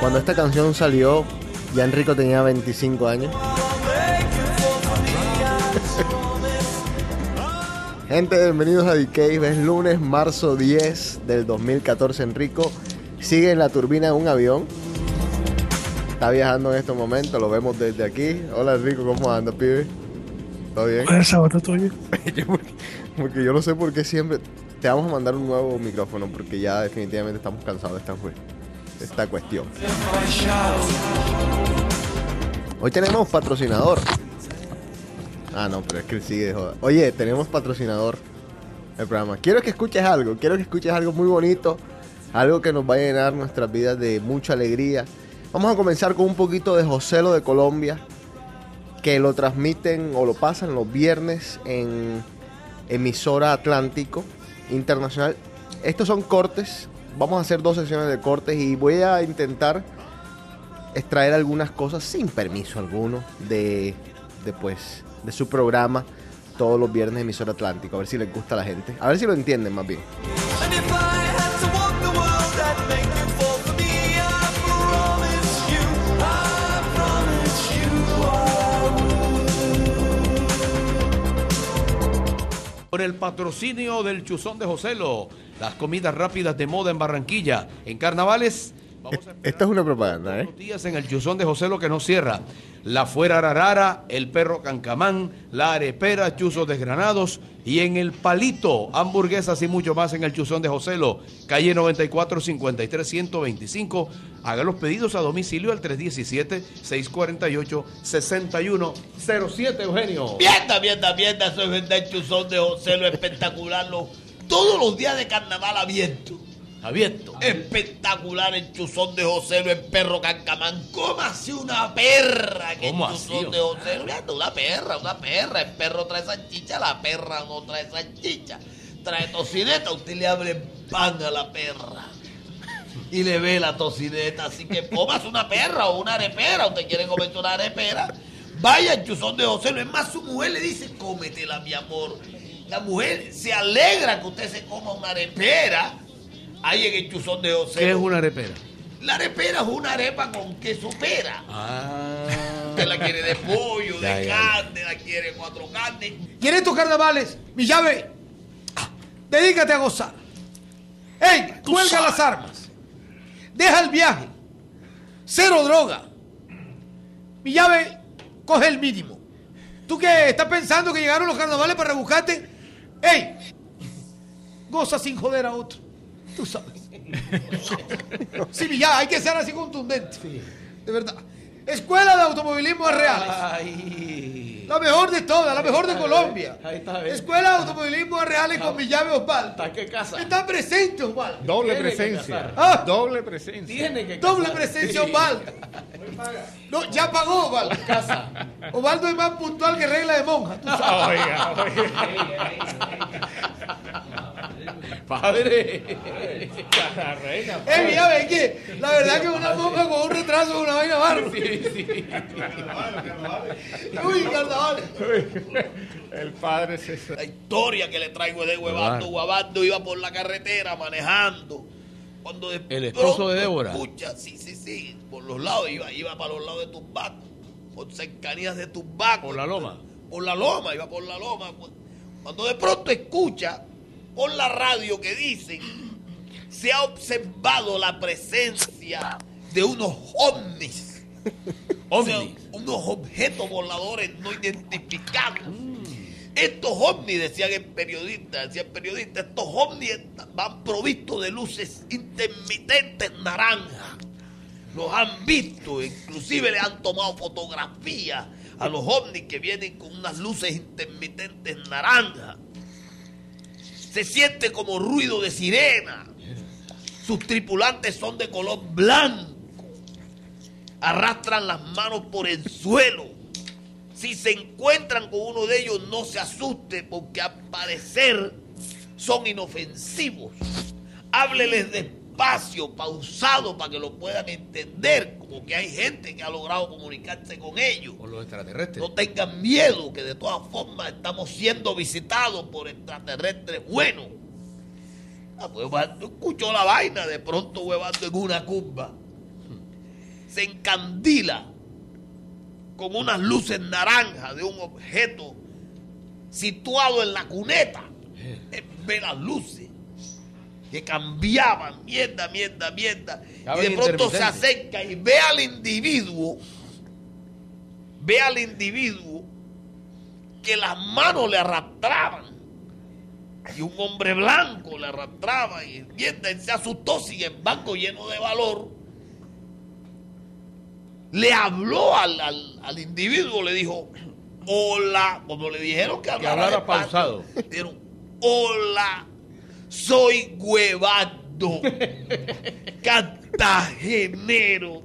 Cuando esta canción salió, ya Enrico tenía 25 años. Gente, bienvenidos a The Cave. Es lunes, marzo 10 del 2014. Enrico sigue en la turbina de un avión. Está viajando en estos momentos, lo vemos desde aquí. Hola Enrico, ¿cómo andas, pibe? ¿Todo bien? Buenas sábado tuyo. Yo porque, yo no sé por qué siempre te vamos a mandar un nuevo micrófono porque ya definitivamente estamos cansados de esta, de esta cuestión. Hoy tenemos patrocinador. Ah, no, pero es que sigue de joda. Oye, tenemos patrocinador el programa. Quiero que escuches algo, quiero que escuches algo muy bonito, algo que nos va a llenar nuestras vidas de mucha alegría. Vamos a comenzar con un poquito de Joselo de Colombia, que lo transmiten o lo pasan los viernes en emisora Atlántico Internacional. Estos son cortes, vamos a hacer dos sesiones de cortes y voy a intentar extraer algunas cosas sin permiso alguno de, de, pues, de su programa todos los viernes emisora Atlántico. A ver si les gusta a la gente. A ver si lo entienden más bien. Por el patrocinio del Chuzón de Joselo, las comidas rápidas de moda en Barranquilla. En carnavales, Esta es una propaganda, ¿eh? días en el Chuzón de Joselo que no cierra. La Fuera Ararara, el Perro Cancamán, la Arepera, chuzos desgranados y en el Palito, hamburguesas y mucho más en el Chuzón de Joselo, calle 94 53 125. Haga los pedidos a domicilio al 317 648 6107, Eugenio. Mierda, mierda, mierda, eso es verdad, el chuzón de José, lo espectacular, lo- todos los días de carnaval abierto. Abierto. Espectacular el chuzón de José, el perro cancamán. ¿Cómo así una perra que el ¿Cómo así, chuzón de hombre? José? Mierda, una perra, una perra. El perro trae salchicha, la perra no trae salchicha. Trae tocineta, usted le abre pan a la perra. Y le ve la tocineta, así que comas una perra o una arepera. Usted quiere comerse una arepera, vaya al chuzón de José. No es más, su mujer le dice, cómetela, mi amor. La mujer se alegra que usted se coma una arepera ahí en el chuzón de José. ¿Qué es una arepera? La arepera es una arepa con queso pera. Ah. Usted la quiere de pollo, de ya, carne, la quiere cuatro carnes. Y en estos carnavales, mi llave, ah, dedícate a gozar. ¡Ey! Tú Cuelga sabes. las armas. Deja el viaje. Cero droga. Mi llave, coge el mínimo. ¿Tú qué? ¿Estás pensando que llegaron los carnavales para rebuscarte? ¡Ey! Goza sin joder a otro. Tú sabes. Sí, llave, hay que ser así contundente. De verdad. Escuela de Automovilismo Reales. Ay. La mejor de todas, la mejor de Colombia. Ahí está, bien. Escuela de Automovilismo Reales con mi llave Osvaldo. ¿Hasta qué casa? Está presente Osvaldo. Doble Tiene que presencia. Ah. Doble presencia. Tiene que Doble presencia Sí. Osvaldo. No, ya pagó Osvaldo. Casa. Osvaldo es más puntual que regla de monja. tú sabes. Oiga, oiga. Padre. La reina. Eh, mi llave, es que la verdad que una monja con un retraso es una vaina barra. Uy, carnaval. El padre se La historia que le traigo de Huevando. Huevando iba por la carretera manejando. Cuando de El esposo pronto de Débora. Escucha, sí, sí, sí, por los lados, iba, iba para los lados de Tumbaco, por cercanías de Tumbaco. Por la loma. Por la loma, iba por la loma. Cuando de pronto escucha por la radio que dicen, se ha observado la presencia de unos ovnis. O sea, unos objetos voladores no identificados. Estos ovnis, decían el periodista, decía el periodista, estos ovnis van provistos de luces intermitentes naranjas. Los han visto, inclusive le han tomado fotografías a los ovnis que vienen con unas luces intermitentes naranjas. Se siente como ruido de sirena. Sus tripulantes son de color blanco. Arrastran las manos por el suelo. Si se encuentran con uno de ellos, no se asuste porque al parecer son inofensivos. Hábleles despacio, pausado, para que lo puedan entender. Como que hay gente que ha logrado comunicarse con ellos. Con los extraterrestres. No tengan miedo, que de todas formas estamos siendo visitados por extraterrestres buenos. Ah, pues escuchó la vaina, de pronto huevando en una curva. Se encandila con unas luces naranjas de un objeto situado en la cuneta. Él ve las luces que cambiaban, mierda, mierda, mierda. Y de pronto se acerca y ve al individuo, ve al individuo que las manos le arrastraban. Y un hombre blanco le arrastraba y mierda, él se asustó, sin embargo, lleno de valor. Le habló al, al- al individuo, le dijo, hola, como le dijeron que hablara, hablara despacio, pausado. le dijeron, hola, soy Guevardo, cartagenero,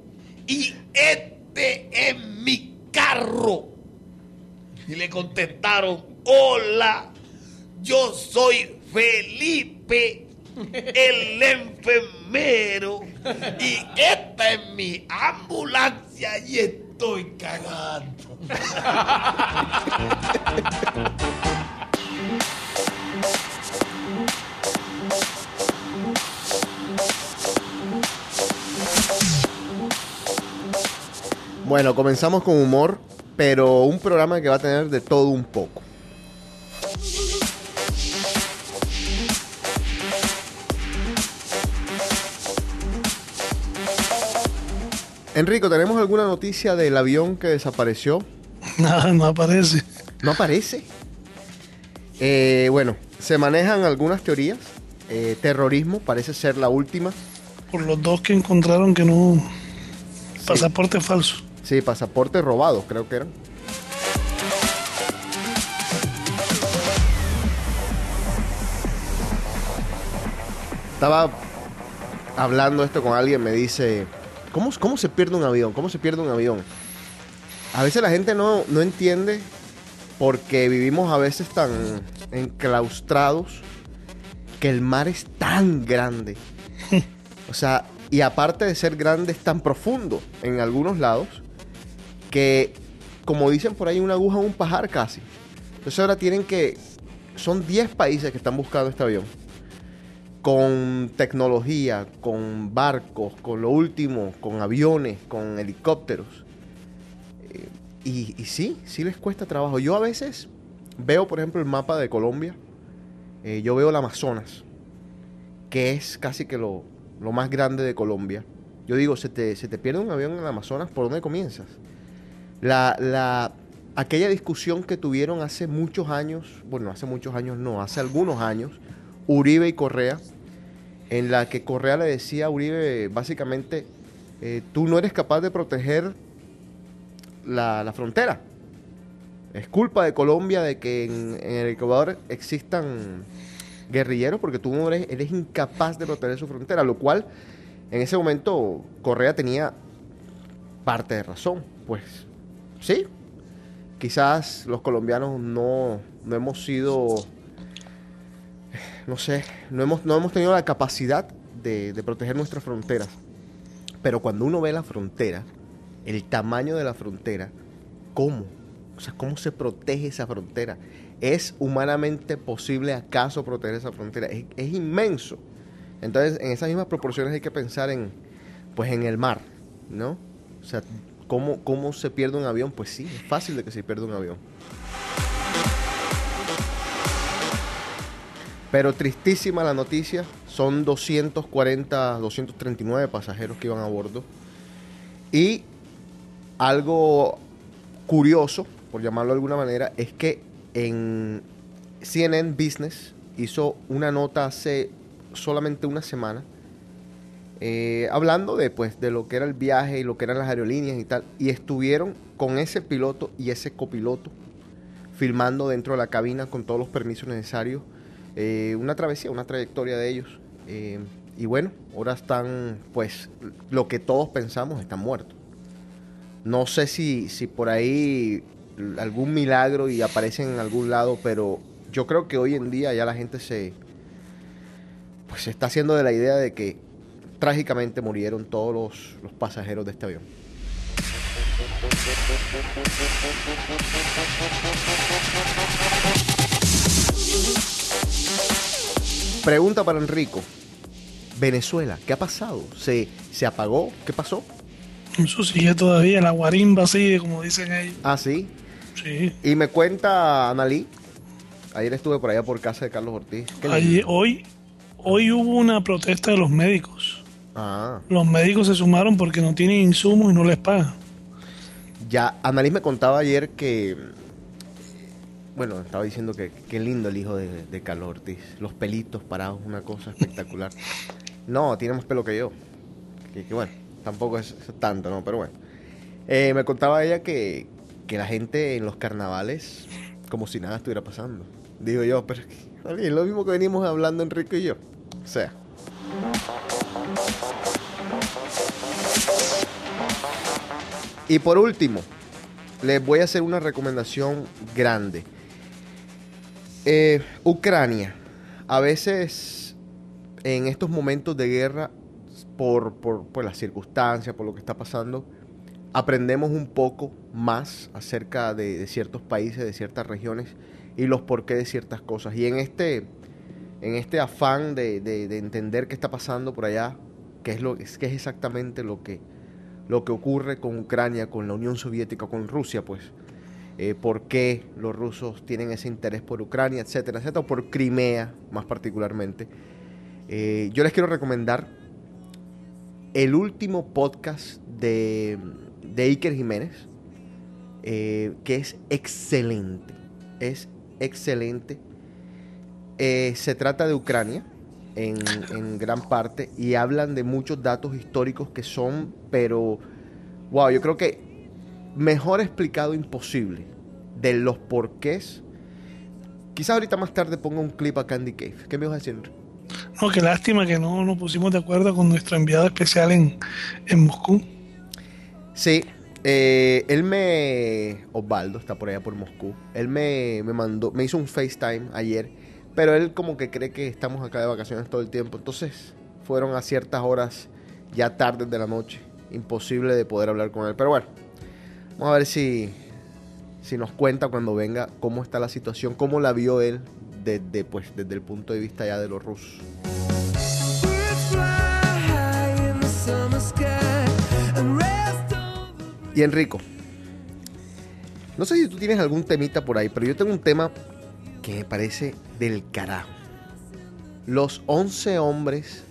y este es mi carro. Y le contestaron, hola, yo soy Felipe, el enfermero, y esta es mi ambulancia y estoy cagando. Bueno, comenzamos con humor, pero un programa que va a tener de todo un poco. Enrico, ¿tenemos alguna noticia del avión que desapareció? Nada, no aparece. ¿No aparece? Eh, bueno, se manejan algunas teorías. Eh, terrorismo parece ser la última. Por los dos que encontraron que no. Pasaporte falso. Sí, pasaporte robado, creo que eran. Estaba hablando esto con alguien, me dice, ¿cómo, cómo se pierde un avión? ¿Cómo se pierde un avión? A veces la gente no, no entiende porque vivimos a veces tan enclaustrados que el mar es tan grande. O sea, y aparte de ser grande, es tan profundo en algunos lados que, como dicen por ahí, una aguja en un pajar casi. Entonces ahora tienen que, son 10 países que están buscando este avión. Con tecnología, con barcos, con lo último, con aviones, con helicópteros. Eh, y, sí, sí les cuesta trabajo. Yo a veces veo, por ejemplo, el mapa de Colombia. Eh, yo veo el Amazonas, que es casi que lo, lo más grande de Colombia. Yo digo, se te, se te pierde un avión en el Amazonas, ¿por dónde comienzas? La, la, aquella discusión que tuvieron hace muchos años, bueno, hace muchos años no, hace algunos años, Uribe y Correa, en la que Correa le decía a Uribe, básicamente, eh, tú no eres capaz de proteger la, la frontera. Es culpa de Colombia de que en, en el Ecuador existan guerrilleros porque tú no eres, eres incapaz de proteger su frontera, lo cual en ese momento Correa tenía parte de razón. Pues sí, quizás los colombianos no, no hemos sido, no sé, no hemos, no hemos tenido la capacidad de, proteger nuestras fronteras. Pero cuando uno ve la frontera, el tamaño de la frontera, ¿cómo? O sea, ¿cómo se protege esa frontera? ¿Es humanamente posible acaso proteger esa frontera? Es, es inmenso. Entonces, en esas mismas proporciones hay que pensar en, pues, en el mar, ¿no? O sea, ¿cómo, cómo se pierde un avión? Pues sí, es fácil de que se pierda un avión. Pero tristísima la noticia, son 240, 239 pasajeros que iban a bordo. Y algo curioso, por llamarlo de alguna manera, es que en CNN Business hizo una nota hace solamente una semana eh, hablando de, pues, de lo que era el viaje y lo que eran las aerolíneas y tal. Y estuvieron con ese piloto y ese copiloto filmando dentro de la cabina con todos los permisos necesarios. eh, una travesía, una trayectoria de ellos. Eh, y bueno, ahora están, pues, lo que todos pensamos, están muertos. No sé si, si por ahí algún milagro y aparecen en algún lado, pero yo creo que hoy en día ya la gente se, pues se está haciendo de la idea de que trágicamente murieron todos los, los pasajeros de este avión. Pregunta para Enrico. Venezuela, ¿qué ha pasado? ¿Se, ¿Se apagó? ¿Qué pasó? Eso sigue todavía, la guarimba sigue, como dicen ellos. Ah, sí. Sí. Y me cuenta Analí. Ayer estuve por allá por casa de Carlos Ortiz. Ayer- hoy, hoy hubo una protesta de los médicos. Ah, Los médicos se sumaron porque no tienen insumos y no les pagan. ya. Analí me contaba ayer que. Bueno, estaba diciendo que qué lindo el hijo de, de Carlos Ortiz. Los pelitos parados, una cosa espectacular. No, tiene más pelo que yo. Que, que bueno, tampoco es, es tanto, ¿no? Pero bueno. Eh, me contaba ella que, que la gente en los carnavales, como si nada estuviera pasando. Digo yo, pero es lo mismo que venimos hablando Enrique y yo. O sea. Y por último, les voy a hacer una recomendación grande. Eh, Ucrania. A veces en estos momentos de guerra, por, por, por las circunstancias, por lo que está pasando, aprendemos un poco más acerca de, de ciertos países, de ciertas regiones y los porqué de ciertas cosas. Y en este, en este afán de, de- de entender qué está pasando por allá, qué es, lo, qué es exactamente lo que, lo que ocurre con Ucrania, con la Unión Soviética, con Rusia, pues, eh, por qué los rusos tienen ese interés por Ucrania, etcétera, etcétera, o por Crimea más particularmente. Eh, yo les quiero recomendar el último podcast de, de Iker Jiménez, eh, que es excelente, es excelente. Eh, se trata de Ucrania en, en gran parte y hablan de muchos datos históricos que son, pero, wow, yo creo que mejor explicado imposible de los porqués. Quizás ahorita más tarde ponga un clip a Candy Cave. ¿Qué me vas a decir? No, qué lástima que no nos pusimos de acuerdo con nuestro enviado especial en, en Moscú. Sí, eh, él me. Osvaldo está por allá por Moscú. Él me, me mandó, me hizo un FaceTime ayer, pero él como que cree que estamos acá de vacaciones todo el tiempo. Entonces, fueron a ciertas horas, ya tardes de la noche. Imposible de poder hablar con él. Pero bueno, vamos a ver si, si nos cuenta cuando venga cómo está la situación, cómo la vio él desde, pues, desde el punto de vista ya de los rusos. Y Enrico, no sé si tú tienes algún temita por ahí, pero yo tengo un tema que me parece del carajo. Los 11 hombres,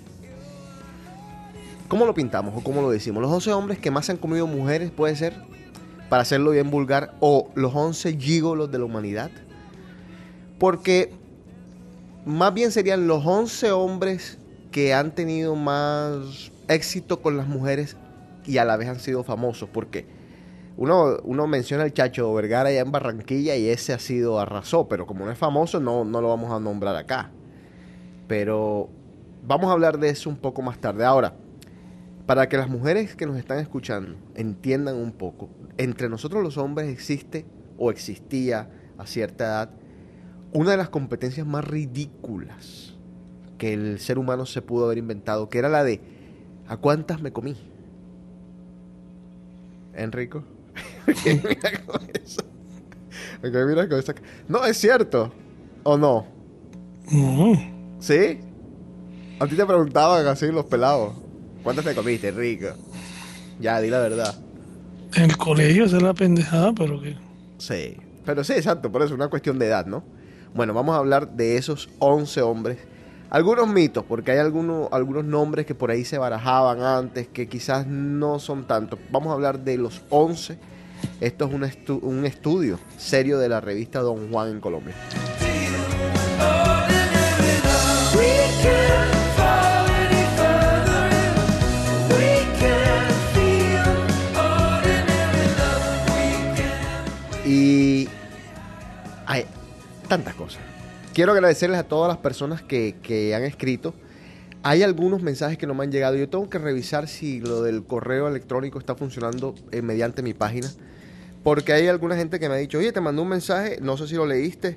¿cómo lo pintamos o cómo lo decimos? Los 11 hombres que más han comido mujeres, puede ser, para hacerlo bien vulgar, o los 11 gigolos de la humanidad. Porque más bien serían los 11 hombres que han tenido más éxito con las mujeres y a la vez han sido famosos. Porque uno, uno menciona al Chacho Vergara allá en Barranquilla y ese ha sido arrasó, pero como no es famoso, no, no lo vamos a nombrar acá. Pero vamos a hablar de eso un poco más tarde. Ahora, para que las mujeres que nos están escuchando entiendan un poco, entre nosotros los hombres existe o existía a cierta edad una de las competencias más ridículas que el ser humano se pudo haber inventado, que era la de ¿a cuántas me comí? Enrico. mira con eso. Mira con esa- No, es cierto. ¿O no? No, ¿Sí? A ti te preguntaban así los pelados. ¿Cuántas te comiste, rico? Ya, di la verdad. En el colegio es la pendejada, pero que. Sí. Pero sí, exacto, por eso es una cuestión de edad, ¿no? Bueno, vamos a hablar de esos 11 hombres. Algunos mitos, porque hay algunos, algunos nombres que por ahí se barajaban antes, que quizás no son tantos. Vamos a hablar de los 11. Esto es un, un estudio serio de la revista Don Juan en Colombia. Y hay tantas cosas. Quiero agradecerles a todas las personas que, que han escrito. Hay algunos mensajes que no me han llegado. Yo tengo que revisar si lo del correo electrónico está funcionando eh, mediante mi página. Porque hay alguna gente que me ha dicho, oye, te mandó un mensaje, no sé si lo leíste.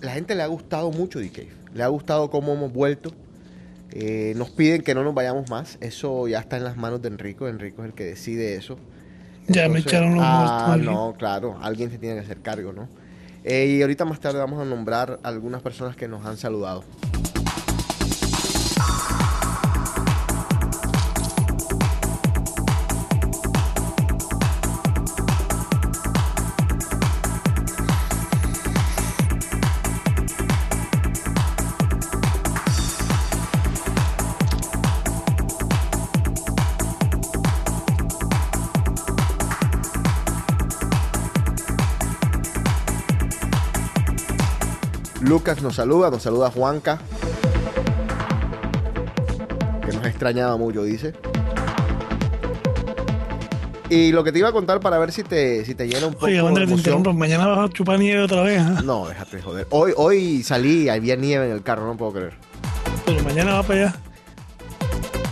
La gente le ha gustado mucho D-Cave. Le ha gustado cómo hemos vuelto. Eh, nos piden que no nos vayamos más. Eso ya está en las manos de Enrico. Enrico es el que decide eso. Ya me echaron los Ah, muertos. no, claro, alguien se tiene que hacer cargo, ¿no? Eh, y ahorita más tarde vamos a nombrar algunas personas que nos han saludado. Lucas nos saluda, nos saluda Juanca. Que nos extrañaba mucho, dice. Y lo que te iba a contar para ver si te, si te llena un poco Oye, de Wander, te interrumpo. Mañana vas a chupar nieve otra vez, ¿ah? No, déjate de joder. Hoy, hoy salí, había nieve en el carro, no puedo creer. Pero mañana va para allá.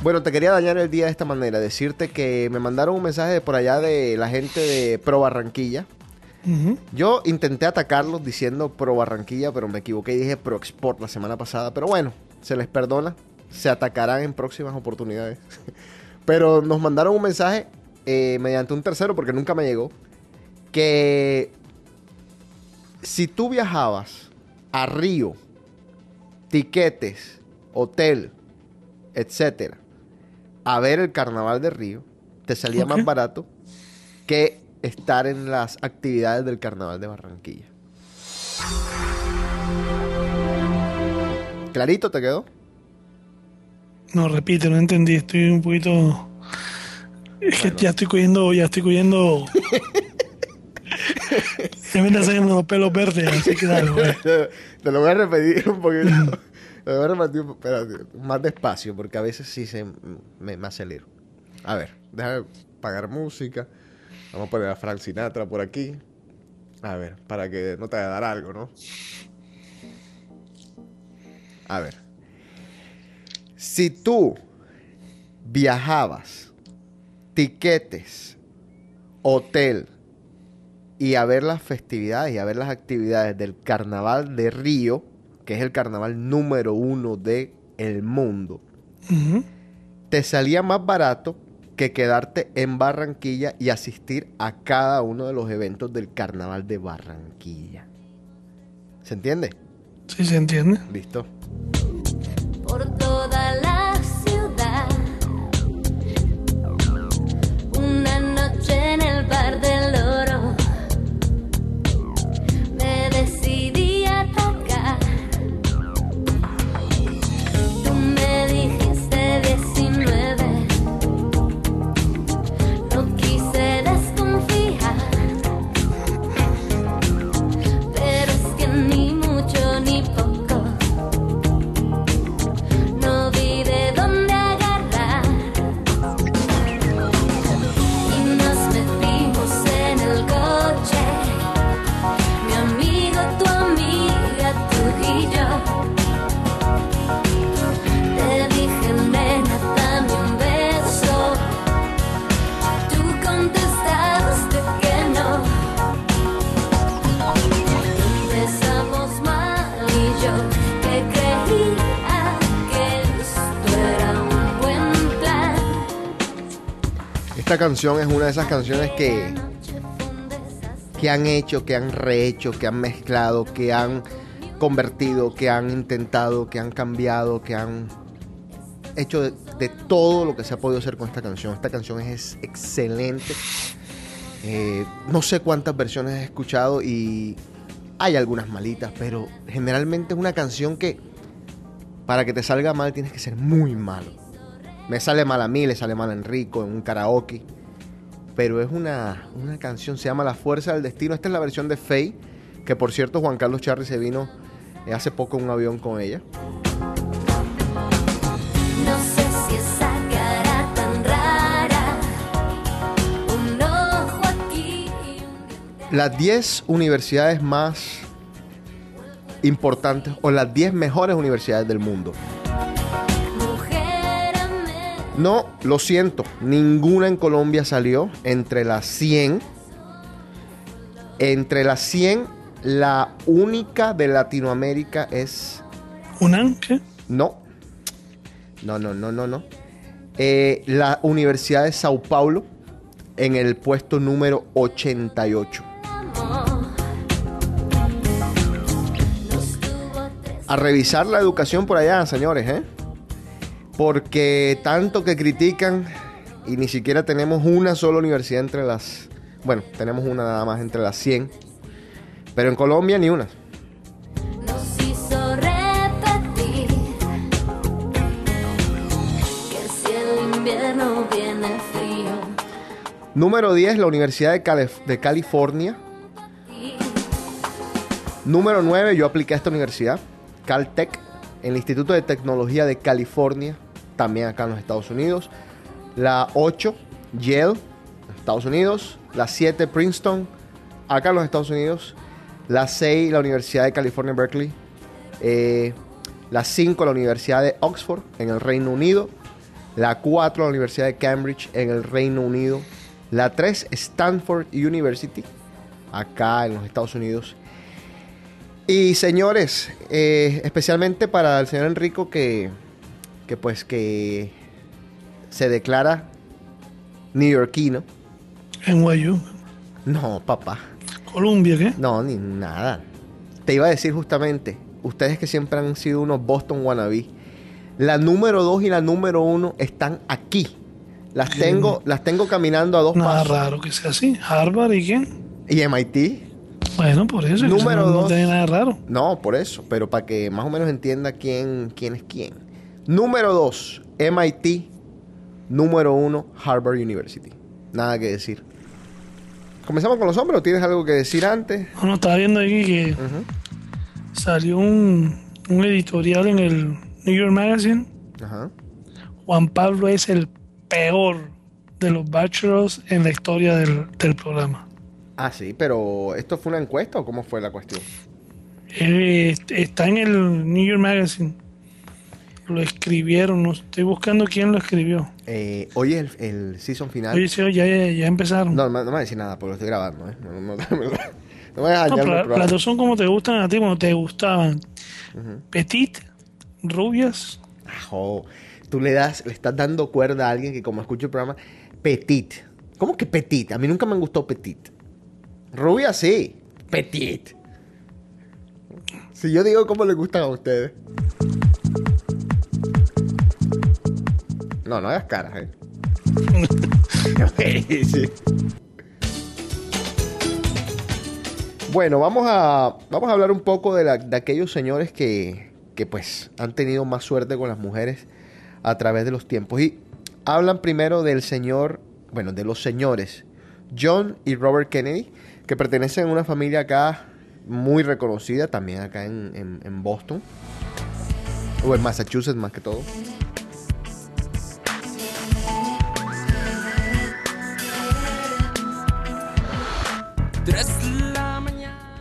Bueno, te quería dañar el día de esta manera, decirte que me mandaron un mensaje de por allá de la gente de Pro Barranquilla. Yo intenté atacarlos diciendo Pro Barranquilla, pero me equivoqué y dije Pro Export la semana pasada. Pero bueno, se les perdona. Se atacarán en próximas oportunidades. pero nos mandaron un mensaje eh, mediante un tercero, porque nunca me llegó, que si tú viajabas a Río, tiquetes, hotel, etcétera, a ver el carnaval de Río, te salía más barato que estar en las actividades del carnaval de Barranquilla. ¿Clarito te quedó? No, repite, no entendí. Estoy un poquito. Es que ya estoy cogiendo, ya estoy cogiendo. ya me están saliendo los pelos verdes, así que dale, güey. Te lo voy a repetir un poquito. Te lo voy a repetir un- espérate, más despacio, porque a veces sí se me, me acelero. A ver, déjame pagar música. Vamos a poner a Frank Sinatra por aquí. A ver, para que no te vaya a dar algo, ¿no? A ver. Si tú viajabas, tiquetes, hotel y a ver las festividades y a ver las actividades del carnaval de Río, que es el carnaval número uno del el mundo, te salía más barato que quedarte en Barranquilla y asistir a cada uno de los eventos del carnaval de Barranquilla. ¿Se entiende? Sí, se entiende. Listo. por toda la Esta canción es una de esas canciones que, que han hecho, que han rehecho, que han mezclado, que han convertido, que han intentado, que han cambiado, que han hecho de, todo lo que se ha podido hacer con esta canción. Esta canción es excelente. Eh, no sé cuántas versiones he escuchado y hay algunas malitas, pero generalmente es una canción que para que te salga mal tienes que ser muy malo. Me sale mal a mí, le sale mal a Enrico en un karaoke. Pero es una, una canción, se llama La Fuerza del Destino. Esta es la versión de Faye, que por cierto Juan Carlos Charri se vino eh, hace poco en un avión con ella. No sé si esa cara tan rara, un ojo aquí y un diente Las 10 universidades más importantes o las 10 mejores universidades del mundo. No, lo siento, ninguna en Colombia salió entre las 100. Entre las 100, la única de Latinoamérica es... ¿Unan? ¿Qué? No. No, no, no, no, no. Eh, la Universidad de Sao Paulo en el puesto número 88. Nos tuvo tres A revisar la educación por allá, señores, ¿eh? Porque tanto que critican y ni siquiera tenemos una sola universidad entre las... Bueno, tenemos una nada más entre las 100. Pero en Colombia ni una. frío Número 10, la Universidad de, Calif- de California. Número 9, yo apliqué a esta universidad, Caltech, el Instituto de Tecnología de California, también acá en los Estados Unidos. La 8, Yale, Estados Unidos. La 7, Princeton, acá en los Estados Unidos. La 6, la Universidad de California, Berkeley. Eh, la 5, la Universidad de Oxford, en el Reino Unido. La 4, la Universidad de Cambridge, en el Reino Unido. La 3, Stanford University, acá en los Estados Unidos. Y señores, eh, especialmente para el señor Enrico que, que pues que se declara neoyorquino. NYU. No, papá. Columbia, ¿qué? No, ni nada. Te iba a decir justamente, ustedes que siempre han sido unos Boston wannabe, la número 2 y la número 1 están aquí. Las tengo, las tengo caminando a dos Nada pasos. raro que sea así. Harvard y quién. Y MIT, Bueno, por eso. Número eso no, dos. no tiene nada raro. No, por eso, pero para que más o menos entienda quién, quién es quién. Número 2, MIT. Número 1, Harvard University. Nada que decir. ¿Comenzamos con los hombres o tienes algo que decir antes? Bueno, estaba viendo aquí que salió un, un editorial en el New York Magazine. Ajá. Juan Pablo es el peor de los bachelors en la historia del, del programa. Ah, sí, pero ¿esto fue una encuesta o cómo fue la cuestión? Eh, está en el New York Magazine. Lo escribieron, no estoy buscando quién lo escribió. Eh, hoy es el, el season final. Oye, sí, ya, ya, ya empezaron. No, no, no me voy a decir nada porque lo estoy grabando, ¿eh? No, no, no, me voy a No, las dos son como te gustan a ti, como te gustaban. Petit, rubias. Ajo, tú le das, le estás dando cuerda a alguien que como escucha el programa, petit. ¿Cómo que petit? A mí nunca me gustó petit. Rubia sí, petit. Si yo digo cómo le gustan a ustedes. No, no hagas caras, eh. Bueno, vamos a, vamos a hablar un poco de, la- de aquellos señores que, que pues han tenido más suerte con las mujeres a través de los tiempos. Y hablan primero del señor, bueno, de los señores John y Robert Kennedy, que pertenecen a una familia acá muy reconocida, también acá en, en- en Boston, o en Massachusetts más que todo.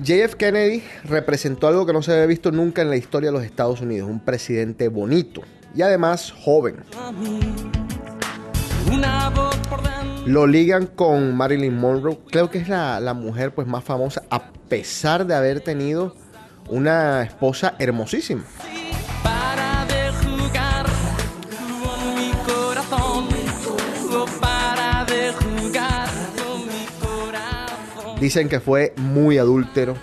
JF Kennedy representó algo que no se había visto nunca en la historia de los Estados Unidos, un presidente bonito y además joven. Lo ligan con Marilyn Monroe, creo que es la, la mujer pues más famosa a pesar de haber tenido una esposa hermosísima. Dicen que fue muy adúltero.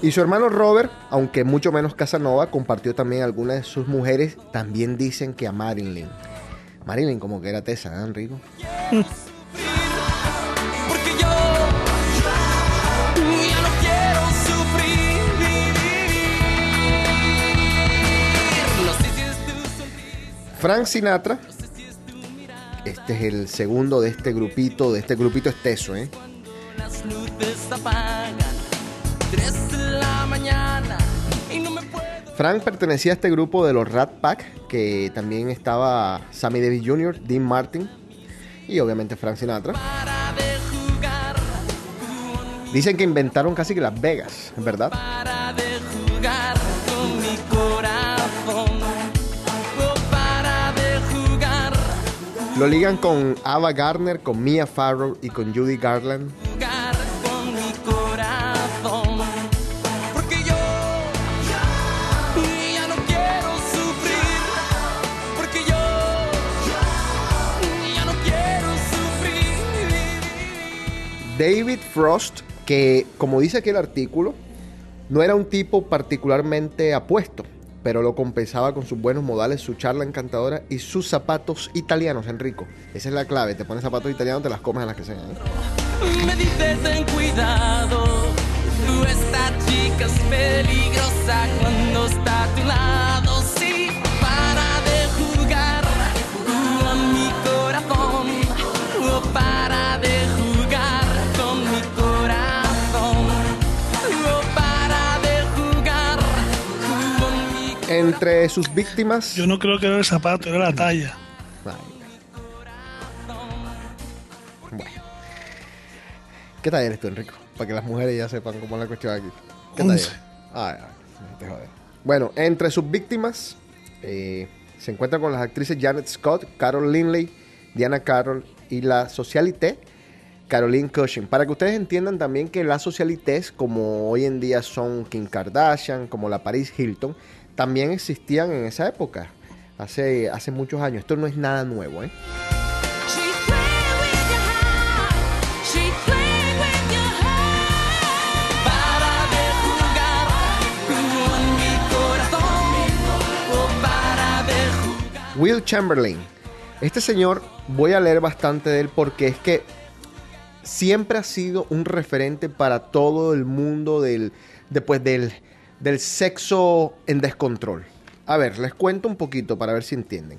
Y su hermano Robert, aunque mucho menos Casanova, compartió también algunas de sus mujeres. También dicen que a Marilyn. Marilyn como que era tesa, ¿eh, Enrico? Frank Sinatra. Este es el segundo de este grupito, de este grupito esteso, ¿eh? las luces apagan. Tres de la mañana y no me puedo. Frank pertenecía a este grupo de los Rat Pack, que también estaba Sammy Davis Jr., Dean Martin y obviamente Frank Sinatra. Dicen que inventaron casi que Las Vegas, ¿verdad? para de jugar Lo ligan con Ava Gardner, con Mia Farrow y con Judy Garland. David Frost, que como dice aquí el artículo, no era un tipo particularmente apuesto, pero lo compensaba con sus buenos modales, su charla encantadora y sus zapatos italianos, Enrico. Esa es la clave, te pones zapatos italianos, te las comes a las que sean. ¿eh? Me dice ten cuidado, tú esta chica es peligrosa cuando está a tu lado. Entre sus víctimas... Yo no creo que era el zapato, era la talla. Bueno. ¿Qué talla eres tú, Enrico? Para que las mujeres ya sepan cómo es la cuestión aquí. ¿Qué talla? Ay, ay, te joder. Bueno, entre sus víctimas eh, se encuentran con las actrices Janet Scott, Carol Linley, Diana Carroll y la socialité Caroline Cushing. Para que ustedes entiendan también que las socialités, como hoy en día son Kim Kardashian, como la Paris Hilton, también existían en esa época, hace, hace muchos años. Esto no es nada nuevo, ¿eh? Oh. Will Chamberlain. Este señor, voy a leer bastante de él porque es que siempre ha sido un referente para todo el mundo del, después del, del sexo en descontrol. A ver, les cuento un poquito para ver si entienden.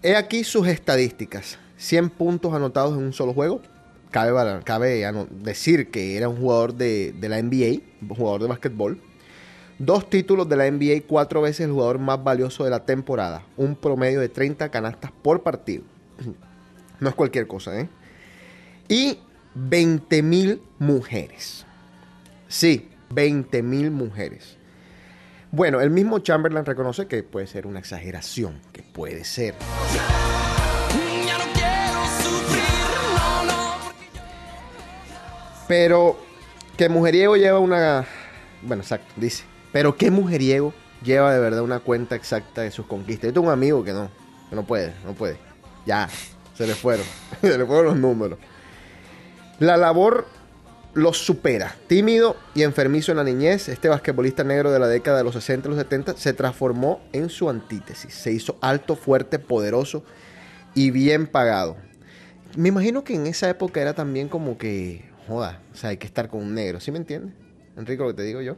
He aquí sus estadísticas. 100 puntos anotados en un solo juego. Cabe, decir que era un jugador de, la NBA, un jugador de básquetbol. Dos títulos de la NBA, cuatro veces el jugador más valioso de la temporada. Un promedio de 30 canastas por partido. No es cualquier cosa, ¿eh? Y 20 mil mujeres. Sí, 20 mil mujeres. Bueno, el mismo Chamberlain reconoce que puede ser una exageración, que puede ser. Pero que mujeriego lleva una... Bueno, exacto, dice. Pero qué mujeriego lleva de verdad una cuenta exacta de sus conquistas. Yo tengo un amigo que no, que no puede, no puede. Ya, se le fueron, se le fueron los números. La labor los supera. Tímido y enfermizo en la niñez, este basquetbolista negro de la década de los 60 y los 70 se transformó en su antítesis. Se hizo alto, fuerte, poderoso y bien pagado. Me imagino que en esa época era también como que, joda, o sea, hay que estar con un negro, ¿sí me entiendes? Enrico, lo que te digo yo.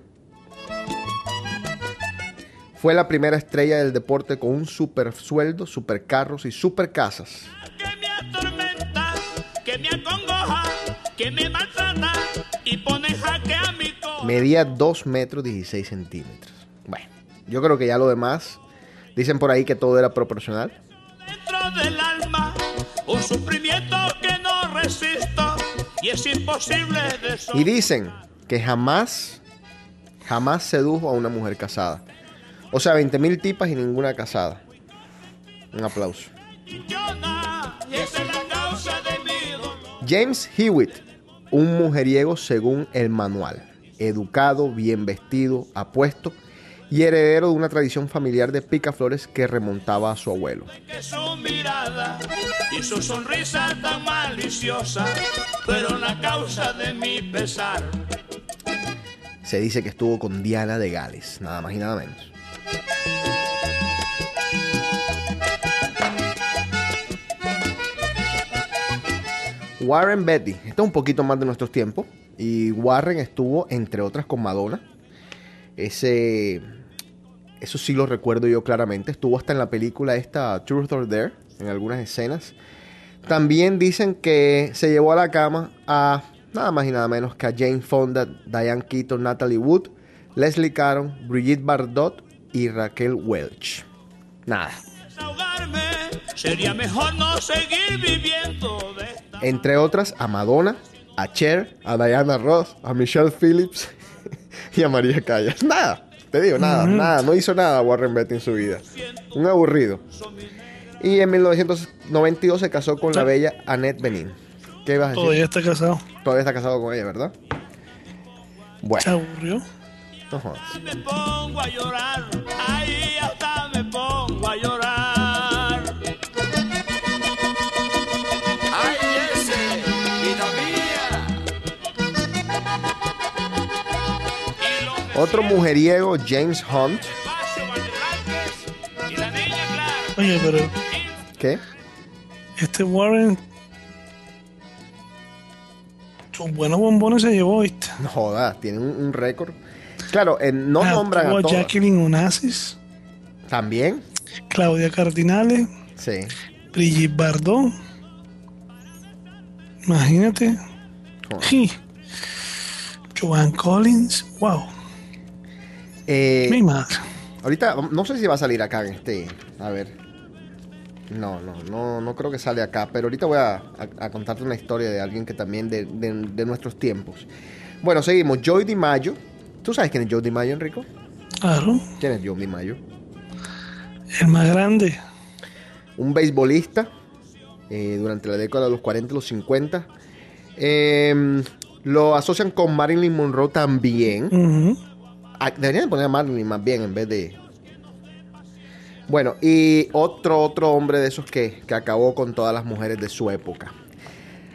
Fue la primera estrella del deporte con un super sueldo, super carros y super casas. que me que me maltrata y pone jaque a mi corazón. Medía 2 metros 16 centímetros. Bueno, yo creo que ya lo demás, dicen por ahí que todo era proporcional. Dentro del alma, un sufrimiento que no resisto y es imposible de Y dicen que jamás, jamás sedujo a una mujer casada. O sea, 20 mil tipas y ninguna casada. Un aplauso. James Hewitt, un mujeriego según el manual. Educado, bien vestido, apuesto y heredero de una tradición familiar de picaflores que remontaba a su abuelo. Que su mirada y su sonrisa tan maliciosa fueron la causa de mi pesar. se dice que estuvo con Diana de Gales, nada más y nada menos. Warren Betty, esto es un poquito más de nuestros tiempos. Y Warren estuvo, entre otras, con Madonna. Ese. Eso sí lo recuerdo yo claramente. Estuvo hasta en la película esta Truth or Dare, en algunas escenas. También dicen que se llevó a la cama a nada más y nada menos que a Jane Fonda, Diane Keaton, Natalie Wood, Leslie Caron, Brigitte Bardot y Raquel Welch. Nada. Sería mejor no seguir viviendo de Entre otras, a Madonna, a Cher, a Diana Ross, a Michelle Phillips y a María Callas. Nada, te digo, nada, nada. No hizo nada Warren Beatty en su vida. Un aburrido. Y en 1992 se casó con la bella Annette Benin. ¿Qué ibas a decir? Todavía está casado. Todavía está casado con ella, ¿verdad? Se Bueno, aburrió. no jodas. Otro mujeriego, James Hunt. Oye, pero ¿Qué? este Warren. Sus buenos bombones se llevó, ¿viste? No jodas, tiene un, un récord. Claro, eh, no Ah, nombran a todas. Jacqueline Onassis, También, Claudia Cardinale, sí. Brigitte Bardot. Imagínate. Sí. Joan Collins. Wow. Eh, Mi madre. ahorita, no sé si va a salir acá en este. A ver. No, no, no, no creo que sale acá. Pero ahorita voy a, a- a contarte una historia de alguien que también de, de- de nuestros tiempos. Bueno, seguimos. Joy DiMaggio. ¿Tú sabes quién es Joy DiMaggio, Enrico? Claro. ¿Quién es Joy DiMaggio? El más grande. un beisbolista eh, durante la década de los 40 y los 50. Eh, lo asocian con Marilyn Monroe también. Ah, Deberían poner a Marilyn más bien en vez de. Bueno, y otro, otro hombre de esos que, que acabó con todas las mujeres de su época.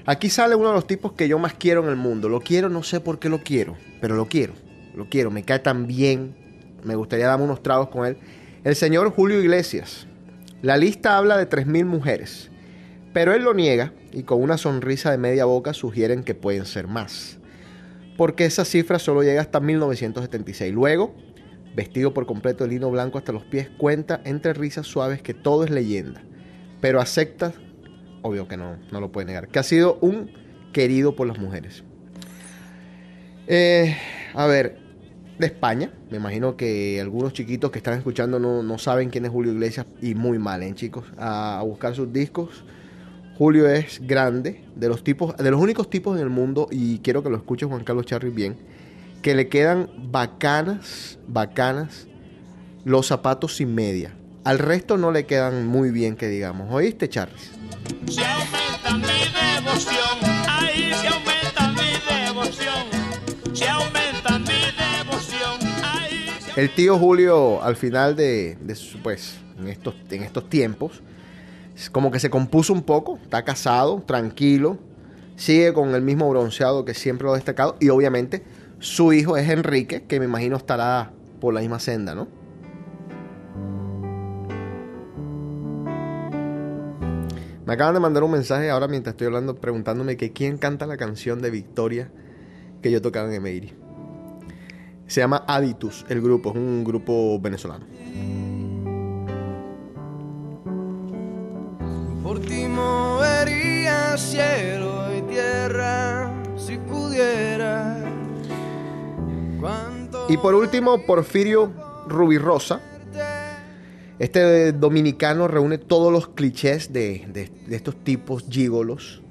Aquí sale uno de los tipos que yo más quiero en el mundo. Lo quiero, no sé por qué lo quiero, pero lo quiero. Lo quiero, me cae tan bien. Me gustaría darme unos tragos con él. El señor Julio Iglesias. La lista habla de 3.000 mujeres, pero él lo niega y con una sonrisa de media boca sugieren que pueden ser más. Porque esa cifra solo llega hasta 1976. Luego, vestido por completo de lino blanco hasta los pies, cuenta entre risas suaves que todo es leyenda, pero acepta, obvio que no, no lo puede negar, que ha sido un querido por las mujeres. Eh, a ver, de España, me imagino que algunos chiquitos que están escuchando no, no saben quién es Julio Iglesias y muy mal, ¿eh, chicos? A, a buscar sus discos. Julio es grande, de los tipos, de los únicos tipos en el mundo, y quiero que lo escuche Juan Carlos Charri bien, que le quedan bacanas, bacanas los zapatos sin media. Al resto no le quedan muy bien que digamos. ¿Oíste, Charles? Se aumenta mi devoción, ahí se aumenta mi devoción. Se aumenta mi devoción, ahí se El tío Julio, al final de, de pues, en estos, en estos tiempos, como que se compuso un poco, está casado, tranquilo, sigue con el mismo bronceado que siempre lo ha destacado, y obviamente su hijo es Enrique, que me imagino estará por la misma senda, ¿no? Me acaban de mandar un mensaje ahora mientras estoy hablando preguntándome que quién canta la canción de Victoria que yo tocaba en Emery. Se llama Aditus, el grupo, es un grupo venezolano. Por ti movería cielo y tierra si pudiera. Y por último, Porfirio Rubirosa. Este dominicano reúne todos los clichés de, de- de estos tipos gigolos.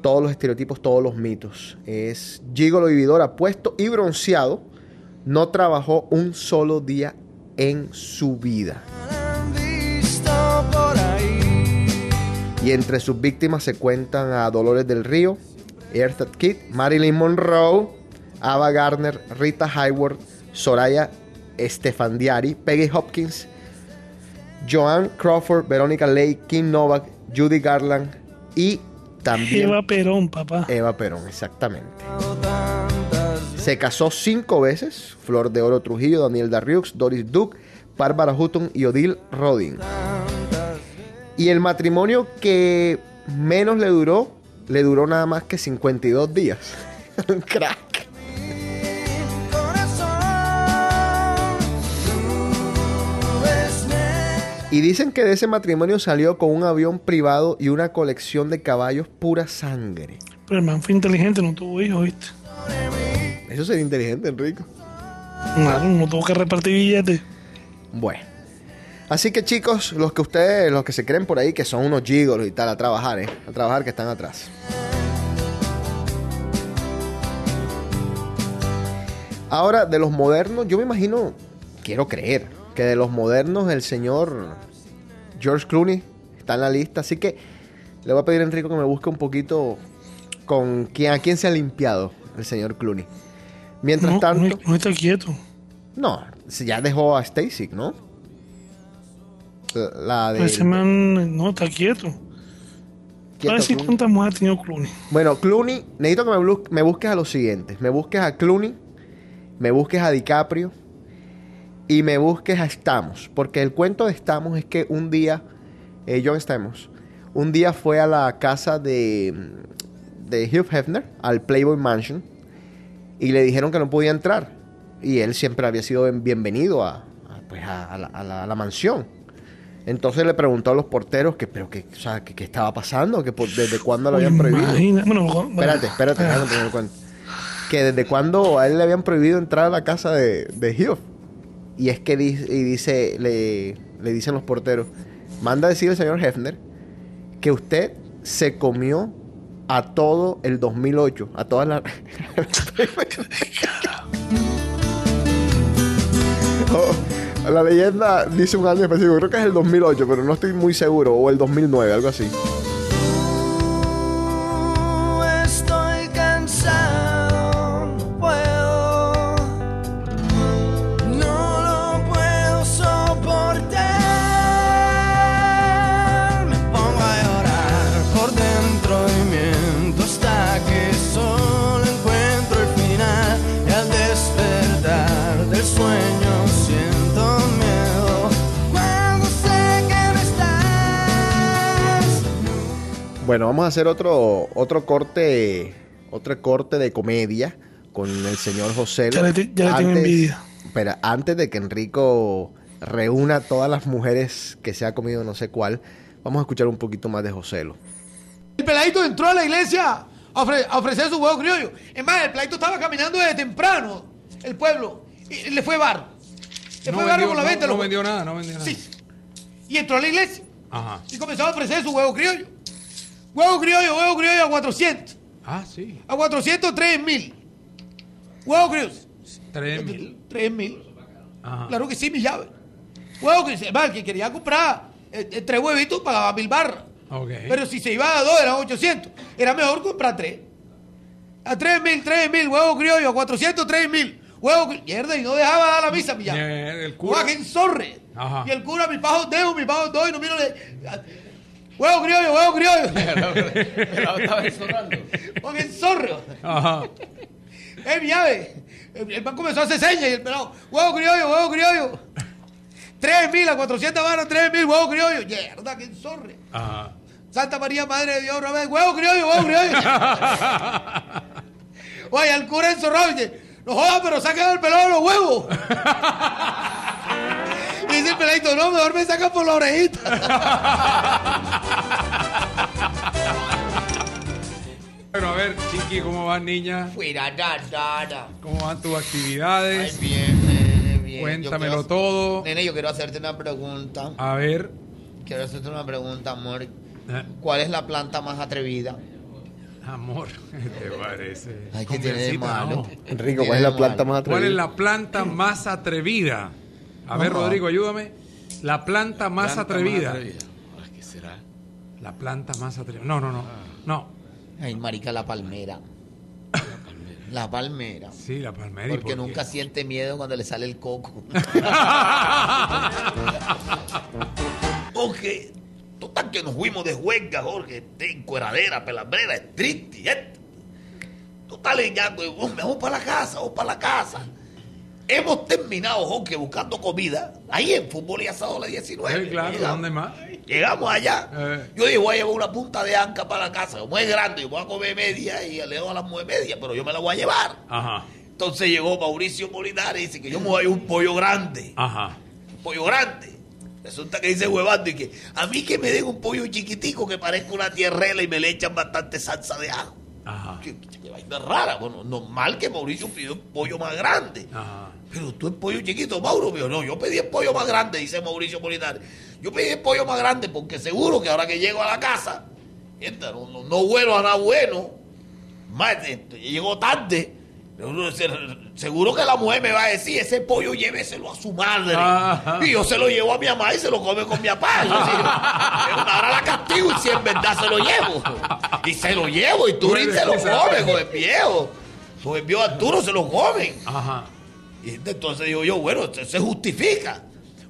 Todos los estereotipos, todos los mitos. Es gigolo vividor, apuesto y bronceado. No trabajó un solo día en su vida. Y entre sus víctimas se cuentan a Dolores del Río, Eartha Kitt, Marilyn Monroe, Ava Gardner, Rita Hayworth, Soraya Estefandiari, Peggy Hopkins, Joan Crawford, Verónica Lake, Kim Novak, Judy Garland y también Eva Perón, papá. Eva Perón, exactamente. Se casó cinco veces. Flor de Oro Trujillo, Daniel Darriux, Doris Duke, Bárbara Hutton y Odile Rodin. Y el matrimonio que menos le duró, le duró nada más que 52 días. Un crack. Y dicen que de ese matrimonio salió con un avión privado y una colección de caballos pura sangre. Pero el man fue inteligente, no tuvo hijos, ¿viste? Eso sería inteligente, Enrico. No tuvo que repartir billetes. Bueno. Así que chicos, los que ustedes, los que se creen por ahí que son unos gigolos y tal, a trabajar, ¿eh? A trabajar que están atrás. Ahora, de los modernos, yo me imagino, quiero creer, que de los modernos el señor George Clooney está en la lista. Así que le voy a pedir a Enrico que me busque un poquito con quién, a quién se ha limpiado el señor Clooney. Mientras No, tanto... no, no está quieto. No, ya dejó a Stacy, ¿no? La de. Ese man no está quieto. Clooney. cuántas mujeres ha tenido Clooney. Bueno, Clooney, necesito que me, me busques a los siguientes. Me busques a Clooney, me busques a DiCaprio y me busques a Stamos. Porque el cuento de Stamos es que un día, eh, John Stamos, un día fue a la casa de, de Hugh Hefner, al Playboy Mansion, y le dijeron que no podía entrar. Y él siempre había sido bien- bienvenido a, a, pues, a- a la, a la- a la mansión. Entonces le preguntó a los porteros que, pero que, o sea, que qué estaba pasando, que por- desde cuándo lo habían prohibido. Imagina- bueno, bueno, Espérate, espérate, déjame el cuento. Que desde cuándo a él le habían prohibido entrar a la casa de, de. Y es que di- y dice, le, le dicen los porteros, manda a decir el señor Hefner que usted se comió a todo el 2008, a todas las... Oh, la leyenda dice un año específico, creo que es el 2008, pero no estoy muy seguro, o el 2009, algo así. Bueno, vamos a hacer otro, otro corte, otro corte de comedia con el señor José. Ya le ya le tengo envidia. Espera, antes de que Enrico reúna a todas las mujeres que se ha comido no sé cuál, vamos a escuchar un poquito más de Joselo. El peladito entró a la iglesia a, ofre- a ofrecer su huevo criollo. Es más, el peladito estaba caminando desde temprano, el pueblo, y le fue bar. Le No fue bar vendió- con la no- venta. no loco. vendió nada, no vendió nada. Sí. Y entró a la iglesia Ajá. y comenzó a ofrecer su huevo criollo. Huevo criollo, huevo criollo a 400. Ah, sí. A 400, 3 mil. Huevo criollo. Tres mil. 3 mil. Claro que sí, mi llave. Huevo que, el que quería comprar eh, eh, tres huevitos pagaba mil barras. Ok. Pero si se iba a dos, eran 800. Era mejor comprar tres. A tres mil, tres mil, huevo criollo, a 400, tres mil. Huevo criollo. Mierda, y no dejaba dar la misa, mi llave. Eh, el cura. Huevo que enzorre. Ajá. Y el cura, mi pajo dejo, mi pajo doy, no miro. le- Huevo criollo, huevo criollo. Estaba enzorrando. Huevo que enzorre. Ajá. ¡Eh, mi llave! El, el man comenzó a hacer señas y el pelado, huevo criollo, huevo criollo. Tres mil a 400 barras, tres mil, huevo criollo. Mierda, que zorre. Ajá. Santa María, Madre de Dios, otra vez, huevo criollo, huevo criollo. Oye, al cura enzorrado dice, no jodas, pero sacan el pelado de los huevos. y dice el peladito, no, mejor me sacan por la orejita. Bueno, a ver, Chiqui, ¿cómo van, niña? Fuera, da, da, da. ¿Cómo van tus Ay, actividades? bien, nene, bien. Cuéntamelo quiero- todo. Nene, yo quiero hacerte una pregunta. A ver. Quiero hacerte una pregunta, amor. eh, ¿Cuál es la planta más atrevida? amor, ¿qué te parece? Ay, ¿qué tiene de Conversita, malo? ¿no? Enrico, ¿cuál es la planta más atrevida? ¿Cuál es la planta más atrevida? A ver. Rodrigo, ayúdame. La planta más Planta atrevida. Ay, ¿Qué será? La planta más atrevida. No, no, no. No. Ay, marica, la palmera. La palmera. Sí, la palmera. ¿y Porque por nunca siente miedo cuando le sale el coco. ok. Total que nos fuimos de huelga, Jorge. De encueradera, pelambrera, es triste. ¿eh? Total, ya, pues, vamos para la casa, vamos para la casa. Hemos terminado, Jorge, buscando comida. Ahí en Fútbol y Asado la 19. Sí, claro. ¿dónde más? Llegamos allá. Eh. Yo dije, voy a llevar una punta de anca para la casa. Como es grande, yo voy a comer media y le doy a la mujer media, pero yo me la voy a llevar. Ajá, Entonces llegó Mauricio Molinari y dice que yo me voy a un pollo grande. ajá. Un pollo grande. Resulta que dice huevando y que a mí que me den un pollo chiquitico que parezca una tierrela y me le echan bastante salsa de ajo. Ajá. Qué vaina rara. Bueno, normal que Mauricio pidió un pollo más grande. Ajá. Pero tú el pollo chiquito, Mauro, mío, no, yo pedí el pollo más grande, dice Mauricio Molinari. Yo pedí el pollo más grande porque seguro que ahora que llego a la casa, no, no, no bueno a nada bueno, más, llegó tarde, seguro que la mujer me va a decir, ese pollo lléveselo a su madre. Ajá. Y yo se lo llevo a mi mamá y se lo come con mi papá. Ahora la castigo y si en verdad se lo llevo. Y se lo llevo y Turín se lo come con el viejo. Con el viejo Arturo se lo comen. Ajá. Y entonces digo yo, bueno, se, se justifica.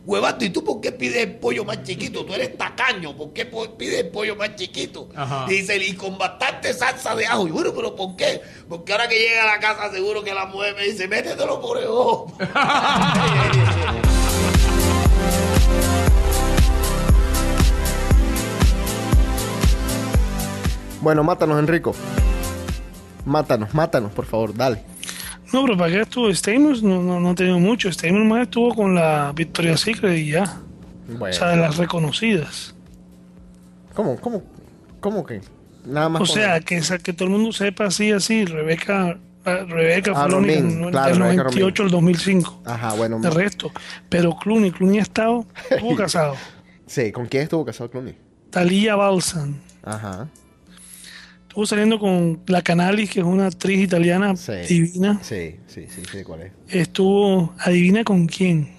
Huevato, ¿y tú por qué pides el pollo más chiquito? Tú eres tacaño, ¿por qué pides el pollo más chiquito? Ajá. Y dice, y con bastante salsa de ajo. Y bueno, pero ¿por qué? Porque ahora que llega a la casa seguro que la mujer me dice, métetelo por el ojo. Bueno, mátanos, Enrico. Mátanos, mátanos, por favor, dale. No, pero ¿para qué estuvo Stamos? No, no, no ha tenido mucho. Stamos más estuvo con la Victoria Secret y ya. Bueno. O sea, de las reconocidas. ¿Cómo, cómo, cómo que? Nada más O sea, que, esa- que todo el mundo sepa así, así. Rebeca, eh, Rebeca Ah, fue no- claro, del Rebeca 98 al 2005. Ajá, bueno. De resto. Pero Clooney, Clooney ha estado, estuvo casado. Sí, ¿con quién estuvo casado Clooney? Talía Balsan. Ajá. Estuvo saliendo con la Canalis, que es una actriz italiana Sí. divina. Sí, sí, sí, sí, ¿cuál es? Estuvo, adivina con quién.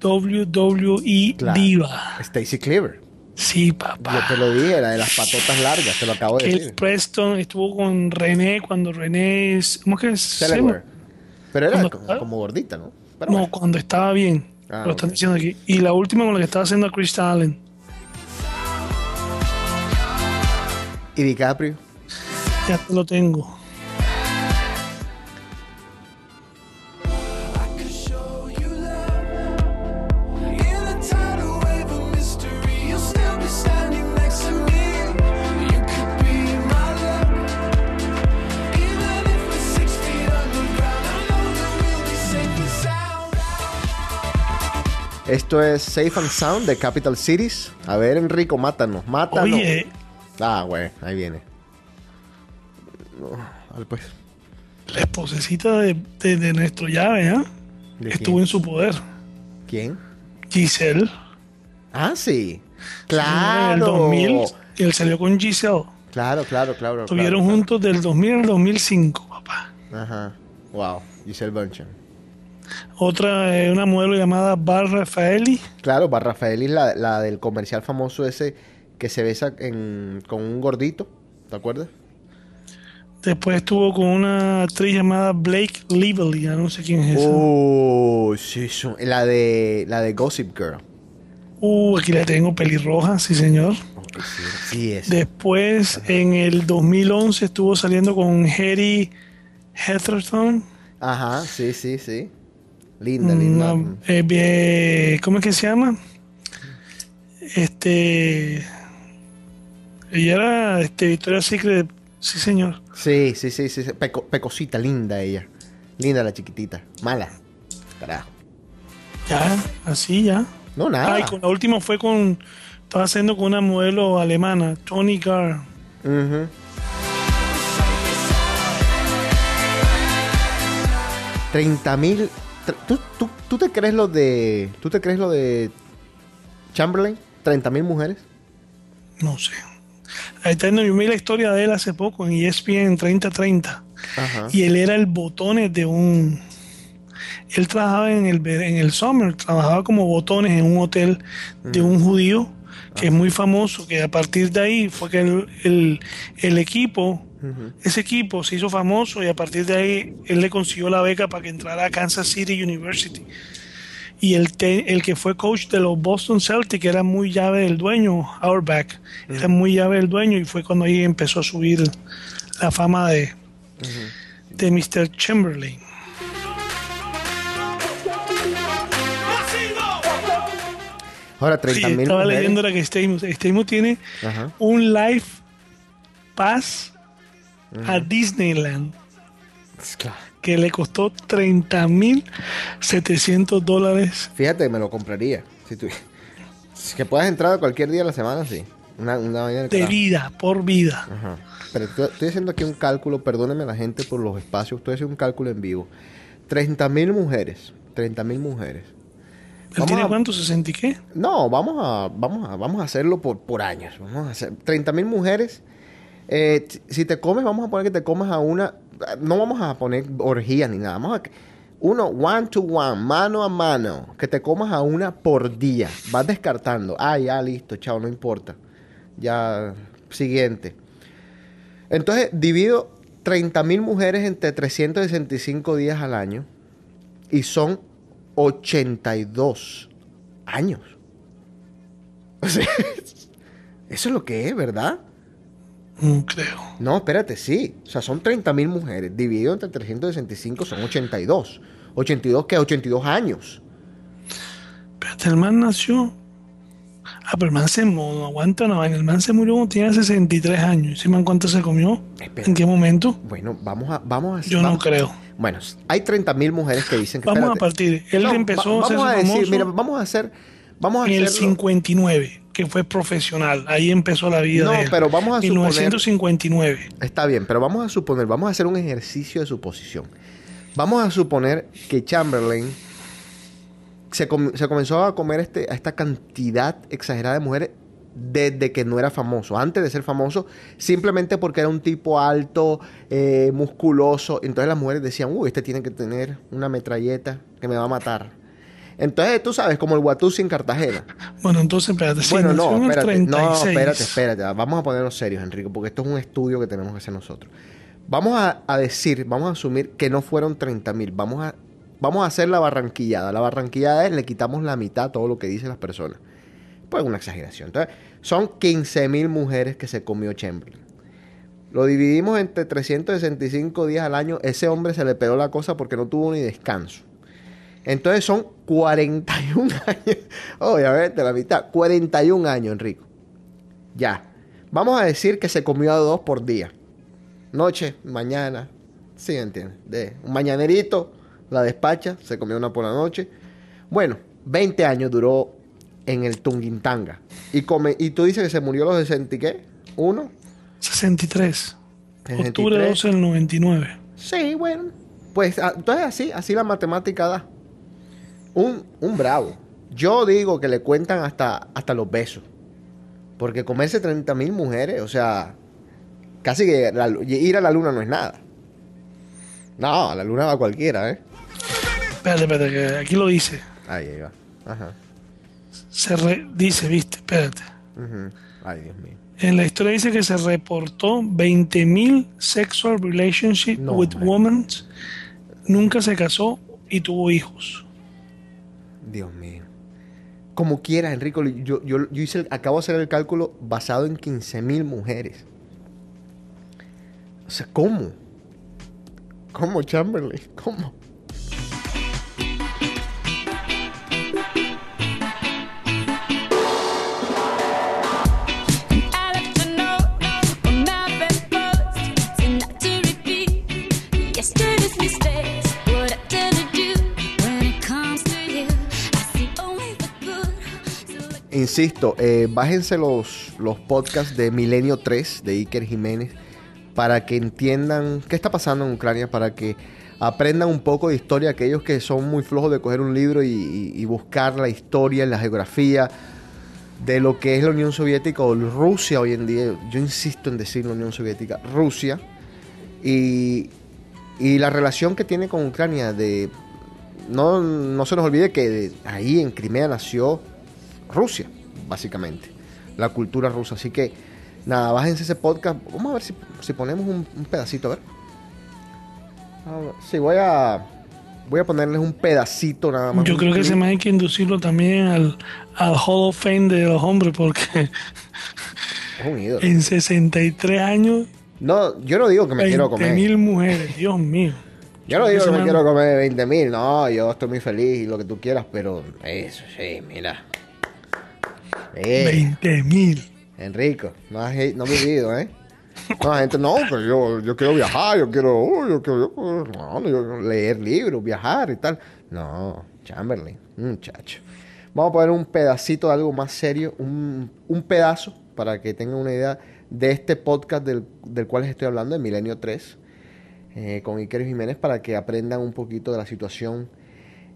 WWE Claro. Diva. Stacy Cleaver. Sí, papá. Yo te lo dije, la de las patotas largas, te lo acabo de Kate decir. Preston estuvo con René cuando René es. ¿Cómo es que es? Pero era como, como gordita, ¿no? Pero No, bueno. cuando estaba bien. Ah, lo están diciendo aquí. Y la última con la que estaba haciendo a Krista Allen. ¿Y DiCaprio? Ya te lo tengo. Esto es Safe and Sound de Capital Cities. A ver, Enrico, mátanos, mátanos. Oye, Ah, güey, ahí viene. No, dale, pues. la esposecita de, de- de nuestro llave, ¿ah? ¿De Estuvo quién? en su poder. ¿Quién? Giselle. Ah, sí. En Claro. el 2000. Y él salió con Giselle. Claro, claro, claro. Estuvieron claro, juntos del 2000 al 2005, papá. Ajá. Wow. Giselle Bündchen. Otra, eh, una modelo llamada Bar Rafaeli. Claro, Bar Rafaeli, la, la del comercial famoso ese que se besa en- con un gordito. ¿Te acuerdas? Después estuvo con una actriz llamada Blake Lively, ya no sé quién es esa. Oh, sí, sí. La de, la de Gossip Girl. Uh, aquí la tengo pelirroja, sí señor. Sí, es. Después, en el 2011, estuvo saliendo con Harry Heatherton. Ajá, sí, sí, sí. Linda, linda. Una, eh, ¿Cómo es que se llama? Este. Ella era este, Victoria's Secret, sí señor. Sí, sí, sí, sí. sí. Peco- pecosita, linda ella. Linda la chiquitita. Mala. Carajo. Ya, así ya. No, nada. Ah, y con la última fue con. Estaba haciendo con una modelo alemana, Tony Gar. Ujú. 30 mil. ¿Tú, tú, tú te crees lo de. ¿Tú te crees lo de Chamberlain? 30 mil mujeres. No sé. Ahí está, yo vi la historia de él hace poco en ESPN 3030. Ajá. Y él era el botones de un. Él trabajaba en el, en el summer, trabajaba como botones en un hotel de un judío que es muy famoso, que a partir de ahí fue que el, el- el equipo, ese equipo se hizo famoso y a partir de ahí él le consiguió la beca para que entrara a Kansas City University. Y el, te- el que fue coach de los Boston Celtics era muy llave del dueño, Auerbach, era muy llave del dueño y fue cuando ahí empezó a subir la fama de, de Mr. Chamberlain. Ahora, Sí, 30 mil estaba mujeres. leyendo la que Stamos. Stamos tiene Ajá. un live pass a Disneyland que le costó 30 mil 700 dólares. Fíjate, me lo compraría. Si tú... si que puedas entrar cualquier día de la semana, sí. Una, una De carajo. vida, por vida. Ajá. Pero estoy, haciendo aquí un cálculo, perdónenme la gente por los espacios, estoy haciendo un cálculo en vivo. 30 mil mujeres, 30 mil mujeres. ¿Él Vamos tiene a- cuánto? ¿60 y qué? No, vamos a, vamos a, vamos a hacerlo por, por años. Vamos a hacer 30 mil mujeres. Eh, si te comes, vamos a poner que te comas a una. No vamos a poner orgías ni nada. Vamos a. Uno, one to one, mano a mano. Que te comas a una por día. Vas descartando. Ah, ya, listo, chao, no importa. Ya, siguiente. Entonces, divido 30 mil mujeres entre 365 días al año. Y son 82 años. O sea, eso es lo que es, ¿verdad? No creo. No, espérate, sí. O sea, son 30 mil mujeres. Dividido entre 365 son 82. 82, ¿qué? 82 años. Espérate, el man nació. Ah, pero el man se mu- no aguanta vaina. El man se murió cuando tenía 63 años. ¿Sí man cuánto se comió? Espera. ¿En qué momento? Bueno, vamos a... Vamos a Yo no vamos- creo. Bueno, hay 30 mil mujeres que dicen que... Vamos a espérate. partir. Él No, empezó va- a ser vamos a decir, famoso mira, vamos a hacer... Vamos a en el hacerlo- 59, que fue profesional. Ahí empezó la vida No, de él. pero vamos a suponer- 1959. Está bien, pero vamos a suponer, vamos a hacer un ejercicio de suposición. Vamos a suponer que Chamberlain se, com- se comenzó a comer este, a esta cantidad exagerada de mujeres desde que no era famoso. Antes de ser famoso, simplemente porque era un tipo alto, eh, musculoso. Entonces las mujeres decían, uy, este tiene que tener una metralleta que me va a matar. Entonces, tú sabes, como el Watusi en Cartagena. Bueno, entonces, espérate. sí, Bueno, no, espérate, no, 36. espérate, espérate. Vamos a ponernos serios, Enrique, porque esto es un estudio que tenemos que hacer nosotros. Vamos a, a decir, vamos a asumir que no fueron 30 mil. Vamos a, vamos a hacer la barranquillada. La barranquillada es le quitamos la mitad a todo lo que dicen las personas. Pues una exageración. Entonces, son 15 mil mujeres que se comió Chamberlain. Lo dividimos entre 365 días al año. Ese hombre se le pegó la cosa porque no tuvo ni descanso. Entonces son 41 años. Obviamente, la mitad. 41 años, Enrico. Ya. Vamos a decir que se comió a dos por día. Noche, mañana. Sí, entiendes. De un mañanerito, la despacha, se comió una por la noche. Bueno, 20 años duró en el Tunguintanga. Y, come, y tú dices que se murió a los 60 y qué? ¿Uno? 63. 63. Octubre 12 del 99. Sí, bueno. Pues ah, entonces así, así la matemática da. Un, un bravo. Yo digo que le cuentan hasta, hasta los besos. Porque comerse 30 mil mujeres, o sea, casi que la ir a la luna no es nada. No, a la luna va cualquiera, ¿eh? Espérate, espérate, que aquí lo dice. Ahí, ahí va. Ajá. Se re- dice, viste, espérate. Ay, Dios mío. En la historia dice que se reportó 20.000 sexual relationships No, with women. Nunca se casó y tuvo hijos. Dios mío. Como quiera, Enrico, yo, yo, yo hice acabo de hacer el cálculo basado en 15 mil mujeres. O sea, ¿cómo? ¿Cómo, Chamberlain? ¿Cómo? Insisto, eh, bájense los, los podcasts de Milenio 3 de Iker Jiménez para que entiendan qué está pasando en Ucrania, para que aprendan un poco de historia, aquellos que son muy flojos de coger un libro y, buscar la historia, la geografía de lo que es la Unión Soviética o Rusia hoy en día. Yo insisto en decir la Unión Soviética, Rusia, y, y la relación que tiene con Ucrania. De, no, no se nos olvide que ahí en Crimea nació Rusia, básicamente. La cultura rusa. Así que, nada, bájense ese podcast. Vamos a ver si, si ponemos un, un pedacito, a ver. A ver, Sí, voy a, voy a ponerles un pedacito nada más. Yo creo que se me hay que inducirlo también al, al Hall of Fame de los hombres, porque Es un ídolo. en 63 años No, yo no digo que me quiero comer. mil mujeres, Dios mío. Yo no digo que me quiero comer 20 mil, no, yo estoy muy feliz y lo que tú quieras, pero eso sí, mira. Eh, 20 mil. Enrico, no has, no has vivido, ¿eh? No, la gente, no, que yo, yo quiero viajar, yo quiero, oh, yo quiero no, no, yo- leer libros, viajar y tal. No, Chamberlain, muchacho. Vamos a poner un pedacito de algo más serio, un, un pedazo, para que tengan una idea de este podcast del, del cual les estoy hablando, de Milenio 3, eh, con Iker Jiménez, para que aprendan un poquito de la situación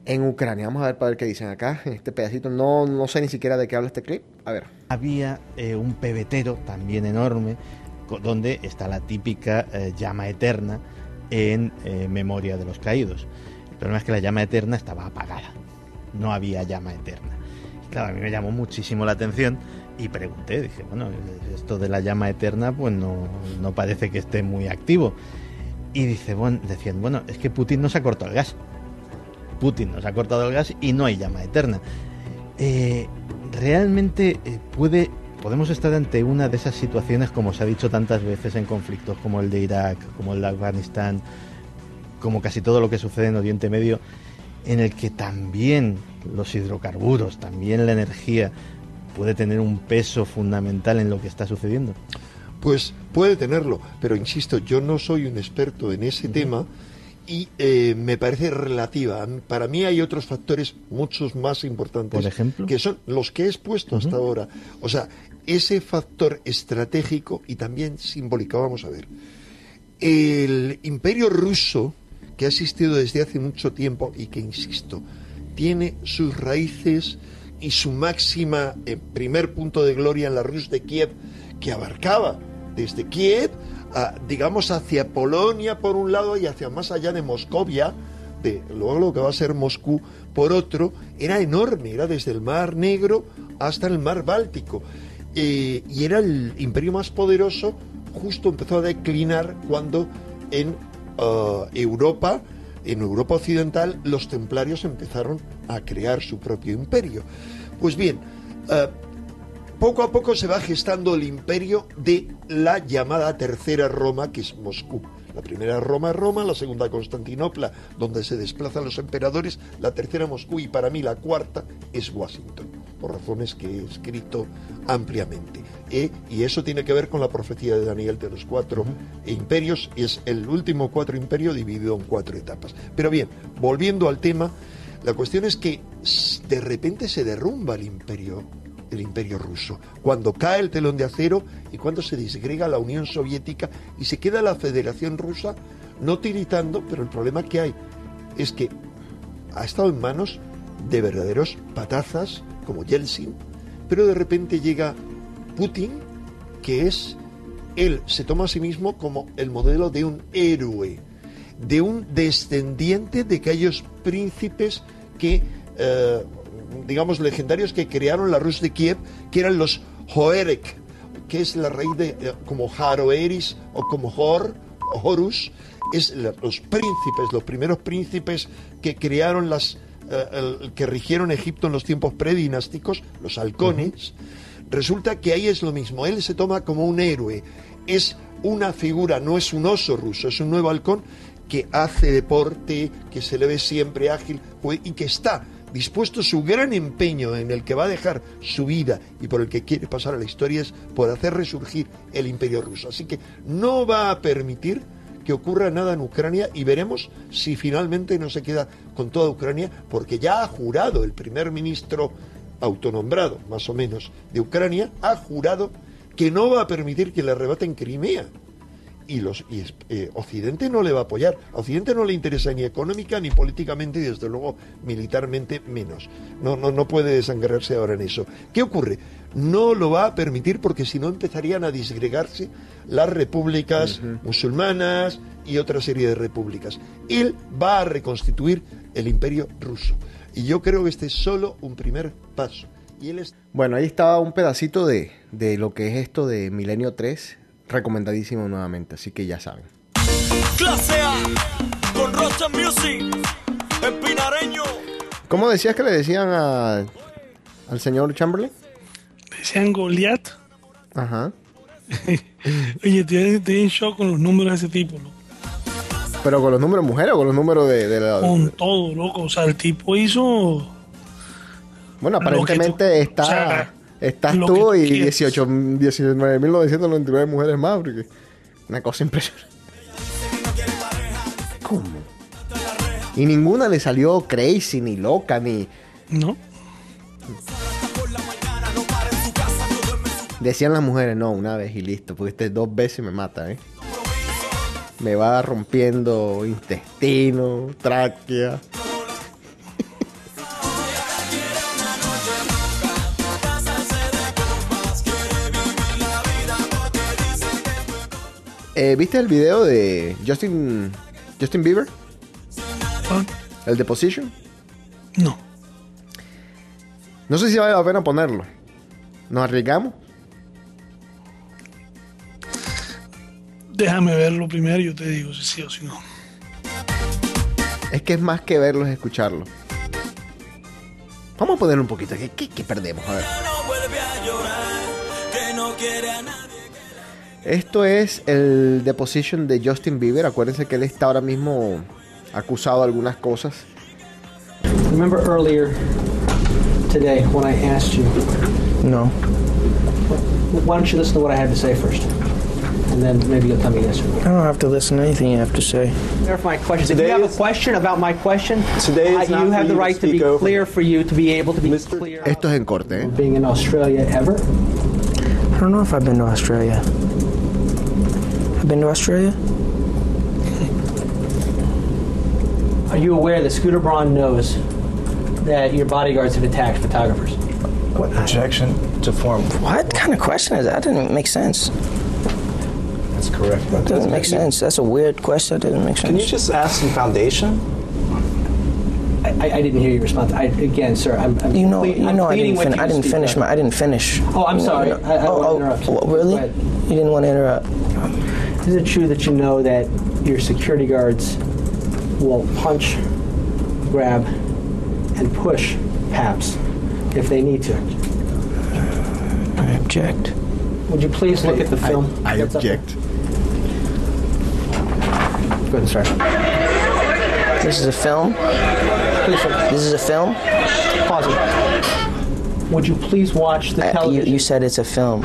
en Ucrania. Vamos a ver para ver qué dicen acá, en este pedacito. No, no sé ni siquiera de qué habla este clip. A ver. Había eh, un pebetero también enorme, donde está la típica eh, llama eterna en eh, memoria de los caídos. El problema es que la llama eterna estaba apagada, no había llama eterna. Claro, a mí me llamó muchísimo la atención y pregunté, dije, bueno, esto de la llama eterna pues no, no parece que esté muy activo. Y dice, bueno, decían, bueno, es que Putin nos ha cortado el gas. Putin nos ha cortado el gas y no hay llama eterna. Eh, realmente eh, puede podemos estar ante una de esas situaciones como se ha dicho tantas veces en conflictos como el de Irak, como el de Afganistán, como casi todo lo que sucede en Oriente Medio, en el que también los hidrocarburos, también la energía puede tener un peso fundamental en lo que está sucediendo. Pues puede tenerlo, pero insisto, yo no soy un experto en ese tema y eh, me parece relativa. Para mí hay otros factores muchos más importantes. Por ejemplo. Que son los que he expuesto hasta ahora. O sea, ese factor estratégico y también simbólico. Vamos a ver. El imperio ruso, que ha existido desde hace mucho tiempo y que, insisto, tiene sus raíces y su máxima eh, primer punto de gloria en la Rus de Kiev, que abarcaba desde Kiev, digamos, hacia Polonia por un lado y hacia más allá de Moscovia, de luego lo que va a ser Moscú por otro, era enorme, era desde el Mar Negro hasta el Mar Báltico. Eh, y era el imperio más poderoso, justo empezó a declinar cuando en ah, Europa, en Europa Occidental, los templarios empezaron a crear su propio imperio. Pues bien, ah, poco a poco se va gestando el imperio de la llamada Tercera Roma, que es Moscú. La primera Roma es Roma, la segunda Constantinopla, donde se desplazan los emperadores, la tercera Moscú y para mí la cuarta es Washington, por razones que he escrito ampliamente. Eh, y eso tiene que ver con la profecía de Daniel de los cuatro imperios, y es el último cuatro imperio dividido en cuatro etapas. Pero bien, volviendo al tema, la cuestión es que de repente se derrumba el imperio el imperio ruso, cuando cae el telón de acero y cuando se disgrega la Unión Soviética y se queda la Federación Rusa no tiritando, pero el problema que hay es que ha estado en manos de verdaderos patazas como Yeltsin, pero de repente llega Putin, que es, él se toma a sí mismo como el modelo de un héroe, de un descendiente de aquellos príncipes que, eh, digamos, legendarios que crearon la Rus de Kiev, que eran los Hoerek, que es la raíz de, eh, como Haroeris o como Hor, o Horus, es la- los príncipes, los primeros príncipes que crearon las, eh, el- que rigieron Egipto en los tiempos predinásticos, los halcones. Resulta que ahí es lo mismo, él se toma como un héroe, es una figura, no es un oso ruso, es un nuevo halcón que hace deporte, que se le ve siempre ágil y que está dispuesto su gran empeño en el que va a dejar su vida y por el que quiere pasar a la historia es por hacer resurgir el imperio ruso. Así que no va a permitir que ocurra nada en Ucrania y veremos si finalmente no se queda con toda Ucrania porque ya ha jurado el primer ministro autonombrado, más o menos, de Ucrania, ha jurado que no va a permitir que le arrebaten Crimea y los y eh, Occidente no le va a apoyar. A Occidente no le interesa ni económica ni políticamente y desde luego militarmente menos. No, no, no puede desangrarse ahora en eso. ¿Qué ocurre? No lo va a permitir porque si no empezarían a disgregarse las repúblicas musulmanas y otra serie de repúblicas. Él va a reconstituir el imperio ruso. Y yo creo que este es solo un primer paso. Y él es Bueno, ahí estaba un pedacito de, de lo que es esto de Milenio 3. Recomendadísimo nuevamente, así que ya saben. Clase A con Rocha Music, el pinareño. ¿Cómo decías que le decían a, al señor Chamberlain? Decían Goliat. Ajá. Oye, estoy, estoy en shock con los números de ese tipo, loco. Pero con los números de mujeres o con los números de, de la... Con todo, loco. O sea, el tipo hizo. Bueno, tú- aparentemente está, o sea, estás lo tú y quieras. 18 19.999 mujeres más. Porque una cosa impresionante. ¿Cómo? Y ninguna le salió crazy, ni loca, ni... No. Decían las mujeres, no, una vez y listo, porque este dos veces me mata, ¿eh? Me va rompiendo intestino, tráquea. Eh, ¿Viste el video de Justin Justin Bieber? ¿El de Position? No. No sé si vale la pena ponerlo. ¿Nos arriesgamos? Déjame verlo primero y yo te digo si sí o si no. Es que es más que verlo, es escucharlo. Vamos a ponerlo un poquito. ¿Qué, qué- qué perdemos? A ver. Esto es el deposition de Justin Bieber. Acuérdense que él está ahora mismo acusado de algunas cosas. Remember earlier today when I asked you? No. Why don't you listen to what I had to say first? And then maybe you'll tell me yes or no. I don't have to listen to anything you have to say. Clarify my question. If Today you have is- a question about my question, Today is I- you have the you to right to, be over clear for you to be able to be clear. Esto es en corte, ¿eh? Being in Australia ever? I don't know if I've been to Australia. I've been to Australia? Are you aware that Scooter Braun knows that your bodyguards have attacked photographers? What objection to form? What kind of question is that? That doesn't make sense. That's correct. That doesn't make sense. That's a weird question. That doesn't make sense. Can you just ask some foundation? I, I, I didn't hear your response. I, again, sir, I'm, I'm You know, ple- you I'm know, I didn't, with fin- you I didn't finish up. my. I didn't finish. Oh, I'm You sorry. you know- I, I don't oh, want to oh, interrupt. oh, really? You didn't want to interrupt. Is it true that you know that your security guards will punch, grab, and push Paps if they need to? I object. Would you please look at the film? I that's up object. Go ahead, sir. This is a film. Please, sir. This is a film. Pause it. Would you please watch the Uh, you, you said it's a film.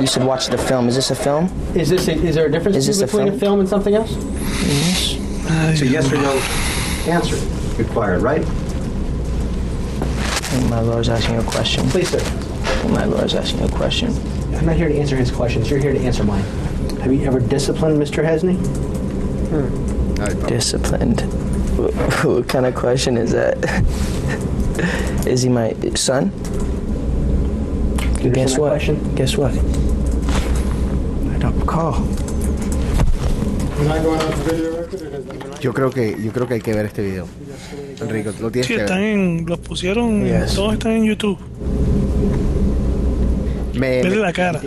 You said watch the film. Is this a film? Is this a, is there a difference Is this a between a film? film and something else? Yes. So yes or no answer required, right? I think my lawyer's asking a question. Please, sir. I think my lawyer's asking a question. I'm not here to answer his questions. You're here to answer mine. Have you ever disciplined Mr. Hesney? Disciplined. What, what kind of question is that? is he my son? You Guess what? question? Guess what? I don't recall. Yo creo que yo creo que hay que ver este video. Enrico, lo tienes Sí, que están ver. en, los pusieron, Yes. todos están en YouTube. Me, Vele me- la cara.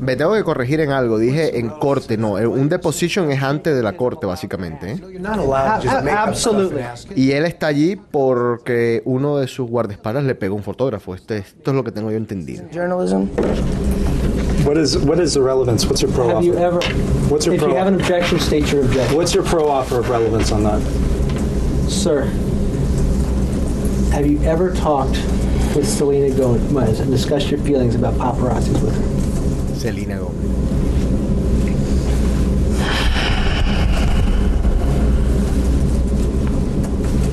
Me tengo que corregir en algo. Dije en corte, no. Un deposition es antes de la corte, básicamente. ¿eh? Y él está allí porque uno de sus guardaespaldas le pegó a un fotógrafo. Este- esto es lo que tengo yo entendido. Journalism? What is what is the relevance? What's your pro Have offer? you ever? What's your If pro you have an objection, state your objection. What's your pro offer of relevance on that? Sir, have you ever talked with Selena Gomez and discussed your feelings about paparazzis with her? Selena Gómez.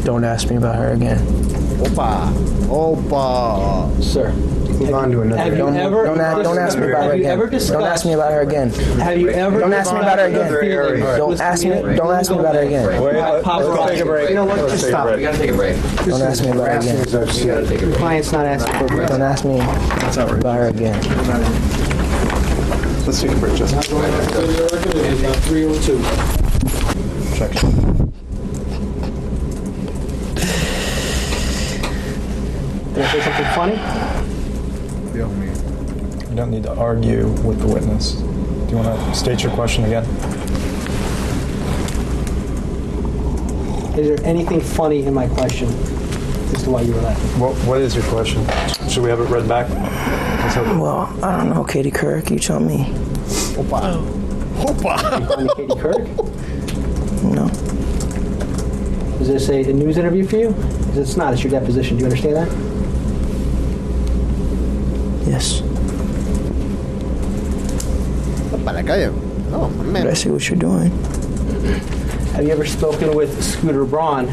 Don't ask me about her again. Opa, opa. Sir, Move on to another. have you Don't, ever? don't, ask, don't ask me about her again. Don't ask me about her again. Have you ever? Don't ask me about her again. discussed your feelings Don't ask me. Don't ask me about her again. Wait, let, us take a break. You know what? Just stop. We gotta take a break. Don't ask me about her again. We gotta take a break. Client's not asking for a break. Don't ask me about her again. Let's take a break, Justin. Three or Did I say something funny? You don't need to argue with the witness. Do you want to state your question again? Is there anything funny in my question as to why you were laughing? What, what is your question? Should we have it read back? Let's have it- Well, I don't know, Katie Kirk. You tell me. Opa. Opa. Katie Kirk? No. Is this a, a news interview for you? It's not. It's your deposition. Do you understand that? Yes. Para la calle. No, But I see what you're doing. Have you ever spoken with Scooter Braun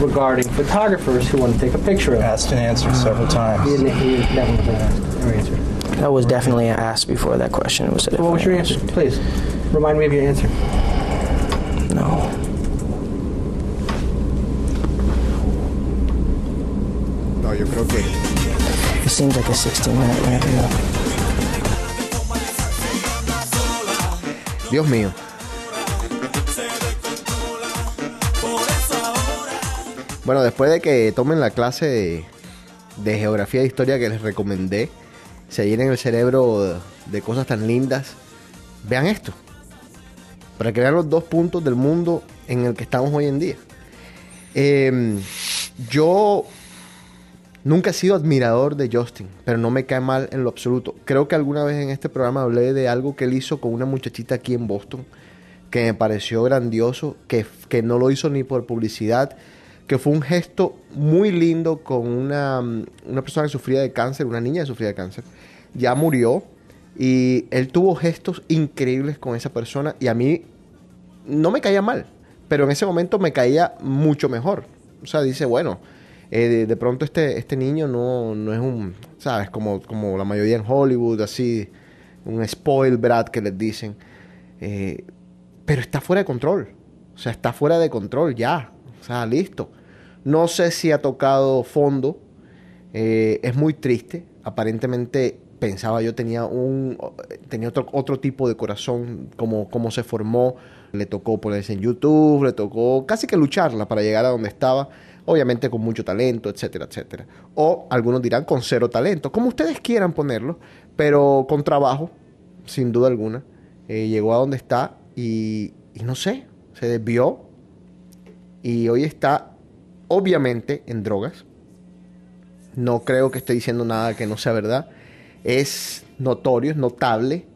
regarding photographers who want to take a picture of? Asked and answered several times. He didn't, he didn't, that one was not asked. Never answered. That was definitely an ask before that question. It was a What was your answer? Please remind me of your answer. Seems like a 16 minute you know. Dios mío. Bueno, después de que tomen la clase de, geografía e historia que les recomendé, se llenen el cerebro de, cosas tan lindas, vean esto. Para que vean los dos puntos del mundo en el que estamos hoy en día. Eh, yo nunca he sido admirador de Justin, pero no me cae mal en lo absoluto. Creo que alguna vez en este programa hablé de algo que él hizo con una muchachita aquí en Boston, que me pareció grandioso, que, que no lo hizo ni por publicidad, que fue un gesto muy lindo con una, una persona que sufría de cáncer, una niña que sufría de cáncer. Ya murió y él tuvo gestos increíbles con esa persona y a mí no me caía mal, pero en ese momento me caía mucho mejor. O sea, dice, bueno, eh, de, pronto este, este niño no, no es un, ¿sabes? Como, como la mayoría en Hollywood, así, un spoil brat que les dicen. Eh, pero está fuera de control. O sea, está fuera de control ya. O sea, listo. No sé si ha tocado fondo. Eh, es muy triste. Aparentemente pensaba yo tenía un tenía otro, otro tipo de corazón como, como se formó le tocó ponerse en YouTube le tocó casi que lucharla para llegar a donde estaba obviamente con mucho talento etcétera etcétera. O algunos dirán con cero talento como ustedes quieran ponerlo pero con trabajo sin duda alguna eh, llegó a donde está y, no sé se desvió. Y hoy está obviamente en drogas. No creo que esté diciendo nada que no sea verdad. Es notorio, es notable,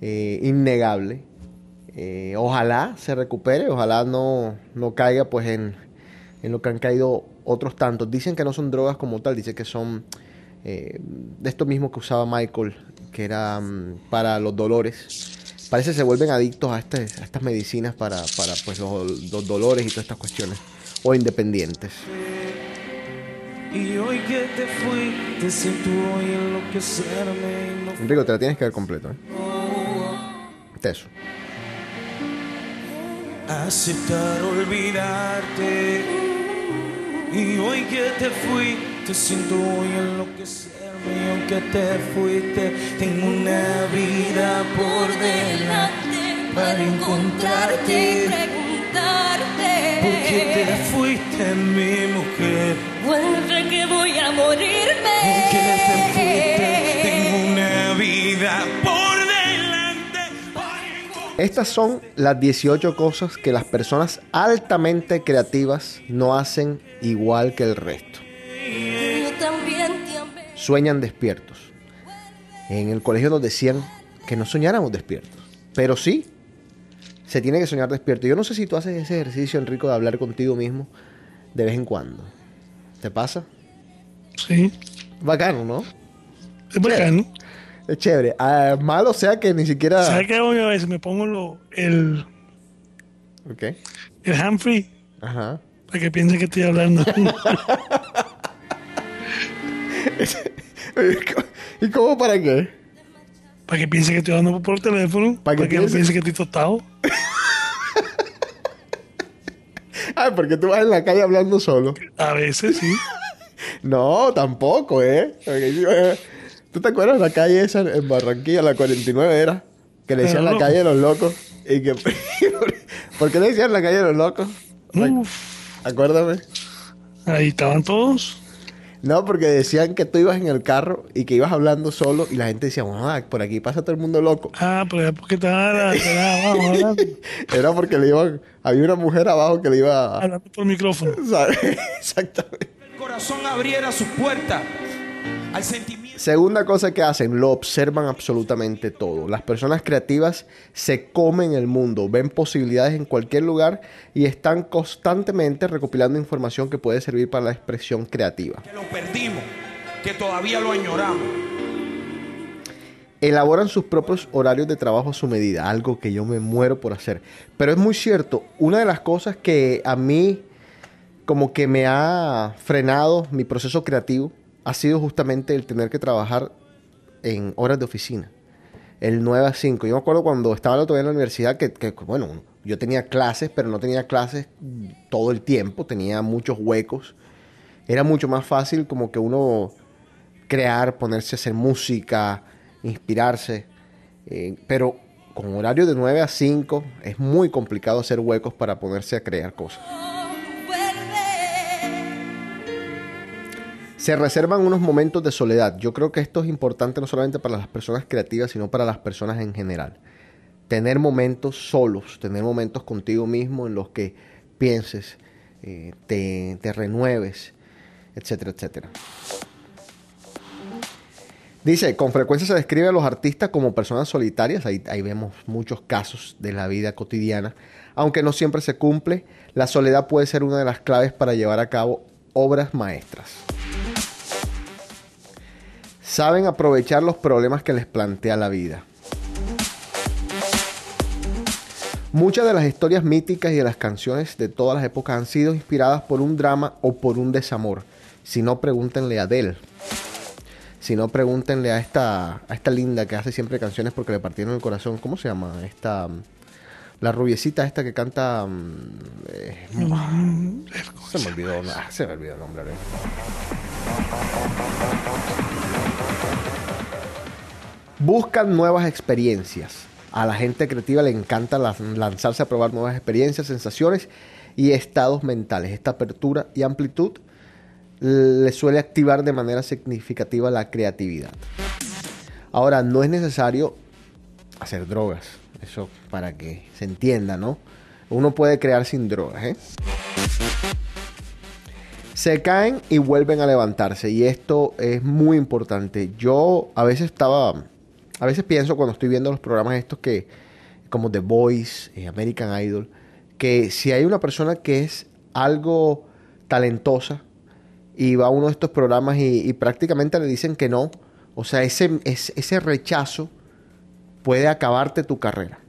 eh, innegable. Eh, ojalá se recupere, ojalá no, no caiga pues en, en lo que han caído otros tantos. Dicen que no son drogas como tal, dicen que son eh, de esto mismo que usaba Michael, que era mm, para los dolores. Parece que se vuelven adictos a, este- a estas medicinas para, para pues, los, los dolores y todas estas cuestiones. O independientes. Y hoy que te fuiste, no Enrico, te la tienes que ver completo. ¿eh? Eso. aceptar olvidarte. Y hoy que te fuiste, siento hoy enloquecerme. Y aunque te fuiste, tengo una vida por delante para encontrarte. ¿Por qué te fuiste, mi mujer? Vuelve que voy a morirme. ¿Por qué te fuiste? Tengo una vida por. Estas son las 18 cosas que las personas altamente creativas no hacen igual que el resto. Sueñan despiertos. En el colegio nos decían que no soñáramos despiertos. Pero sí, se tiene que soñar despierto. Yo no sé si tú haces ese ejercicio, Enrico, de hablar contigo mismo de vez en cuando. ¿Te pasa? Sí. Bacano, ¿no? Es bacano. Es chévere. Ah, malo sea que ni siquiera... ¿Sabes qué hago yo a veces? Me pongo lo, el, el free Ajá. para que piense que estoy hablando. ¿Y cómo para qué? Para que piense que estoy hablando por teléfono. Para que, no piense- piense que estoy tostado. Ah, porque tú vas en la calle hablando solo. A veces sí. No, tampoco, ¿eh? ¿Tú te acuerdas de la calle esa en Barranquilla, la 49 era? Que le decían la calle de los locos. Y que, ¿Por qué le decían la calle de los locos? Acuérdame. Ahí estaban todos. No, porque decían que tú ibas en el carro y que ibas hablando solo y la gente decía, ah, por aquí pasa todo el mundo loco. Ah, pero es porque estaba, abajo hablando, Era porque le iban, había una mujer abajo que le iba a... hablando por micrófono. ¿sabes? Exactamente. El corazón abriera sus puertas al sentimiento. Segunda cosa que hacen, lo observan absolutamente todo. Las personas creativas se comen el mundo, ven posibilidades en cualquier lugar y están constantemente recopilando información que puede servir para la expresión creativa. que lo perdimos, que todavía lo añoramos. Elaboran sus propios horarios de trabajo a su medida, algo que yo me muero por hacer. Pero es muy cierto, una de las cosas que a mí como que me ha frenado mi proceso creativo ha sido justamente el tener que trabajar en horas de oficina. El 9 a 5. Yo me acuerdo cuando estaba todavía en la universidad que, bueno, yo tenía clases, pero no tenía clases todo el tiempo, tenía muchos huecos. Era mucho más fácil como que uno crear, ponerse a hacer música, inspirarse. Eh, pero con horario de 9 a 5 es muy complicado hacer huecos para ponerse a crear cosas. Se reservan unos momentos de soledad. Yo creo que esto es importante no solamente para las personas creativas, sino para las personas en general. Tener momentos solos, tener momentos contigo mismo en los que pienses, eh, te, renueves, etcétera, etcétera. Dice, con frecuencia se describe a los artistas como personas solitarias, ahí, vemos muchos casos de la vida cotidiana, aunque no siempre se cumple, la soledad puede ser una de las claves para llevar a cabo obras maestras. Saben aprovechar los problemas que les plantea la vida. Muchas de las historias míticas y de las canciones de todas las épocas han sido inspiradas por un drama o por un desamor. Si no, pregúntenle a Adele. Si no, pregúntenle a esta, a esta linda que hace siempre canciones porque le partieron el corazón. ¿Cómo se llama? Esta, la rubiecita esta que canta... eh, se me olvidó, ah, se me olvidó el nombre. Buscan nuevas experiencias. A la gente creativa le encanta lanzarse a probar nuevas experiencias, sensaciones y estados mentales. Esta apertura y amplitud le suele activar de manera significativa la creatividad. Ahora, no es necesario hacer drogas. Eso para que se entienda, ¿no? Uno puede crear sin drogas, ¿eh? Se caen y vuelven a levantarse. Y esto es muy importante. Yo a veces estaba. A veces pienso cuando estoy viendo los programas estos que. como The Voice, eh, American Idol. Que si hay una persona que es algo talentosa. Y va a uno de estos programas y, prácticamente le dicen que no. O sea, ese, ese, rechazo puede acabarte tu carrera.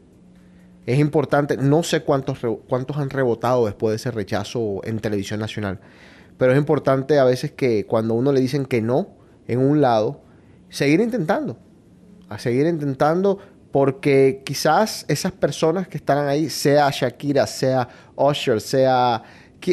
Es importante, no sé cuántos, cuántos han rebotado después de ese rechazo en televisión nacional, pero es importante a veces que cuando uno le dicen que no en un lado, seguir intentando, a seguir intentando porque quizás esas personas que están ahí, sea Shakira, sea Usher, sea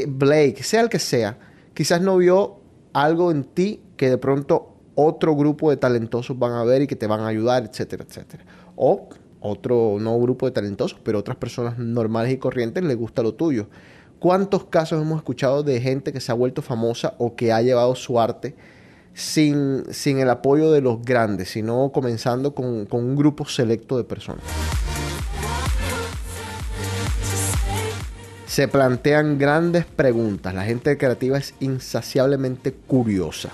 Blake, sea el que sea, quizás no vio algo en ti que de pronto otro grupo de talentosos van a ver y que te van a ayudar, etcétera, etcétera. O otro, no grupo de talentosos, pero otras personas normales y corrientes les gusta lo tuyo. ¿Cuántos casos hemos escuchado de gente que se ha vuelto famosa o que ha llevado su arte sin, sin el apoyo de los grandes, sino comenzando con, con un grupo selecto de personas? Se plantean grandes preguntas. La gente creativa es insaciablemente curiosa.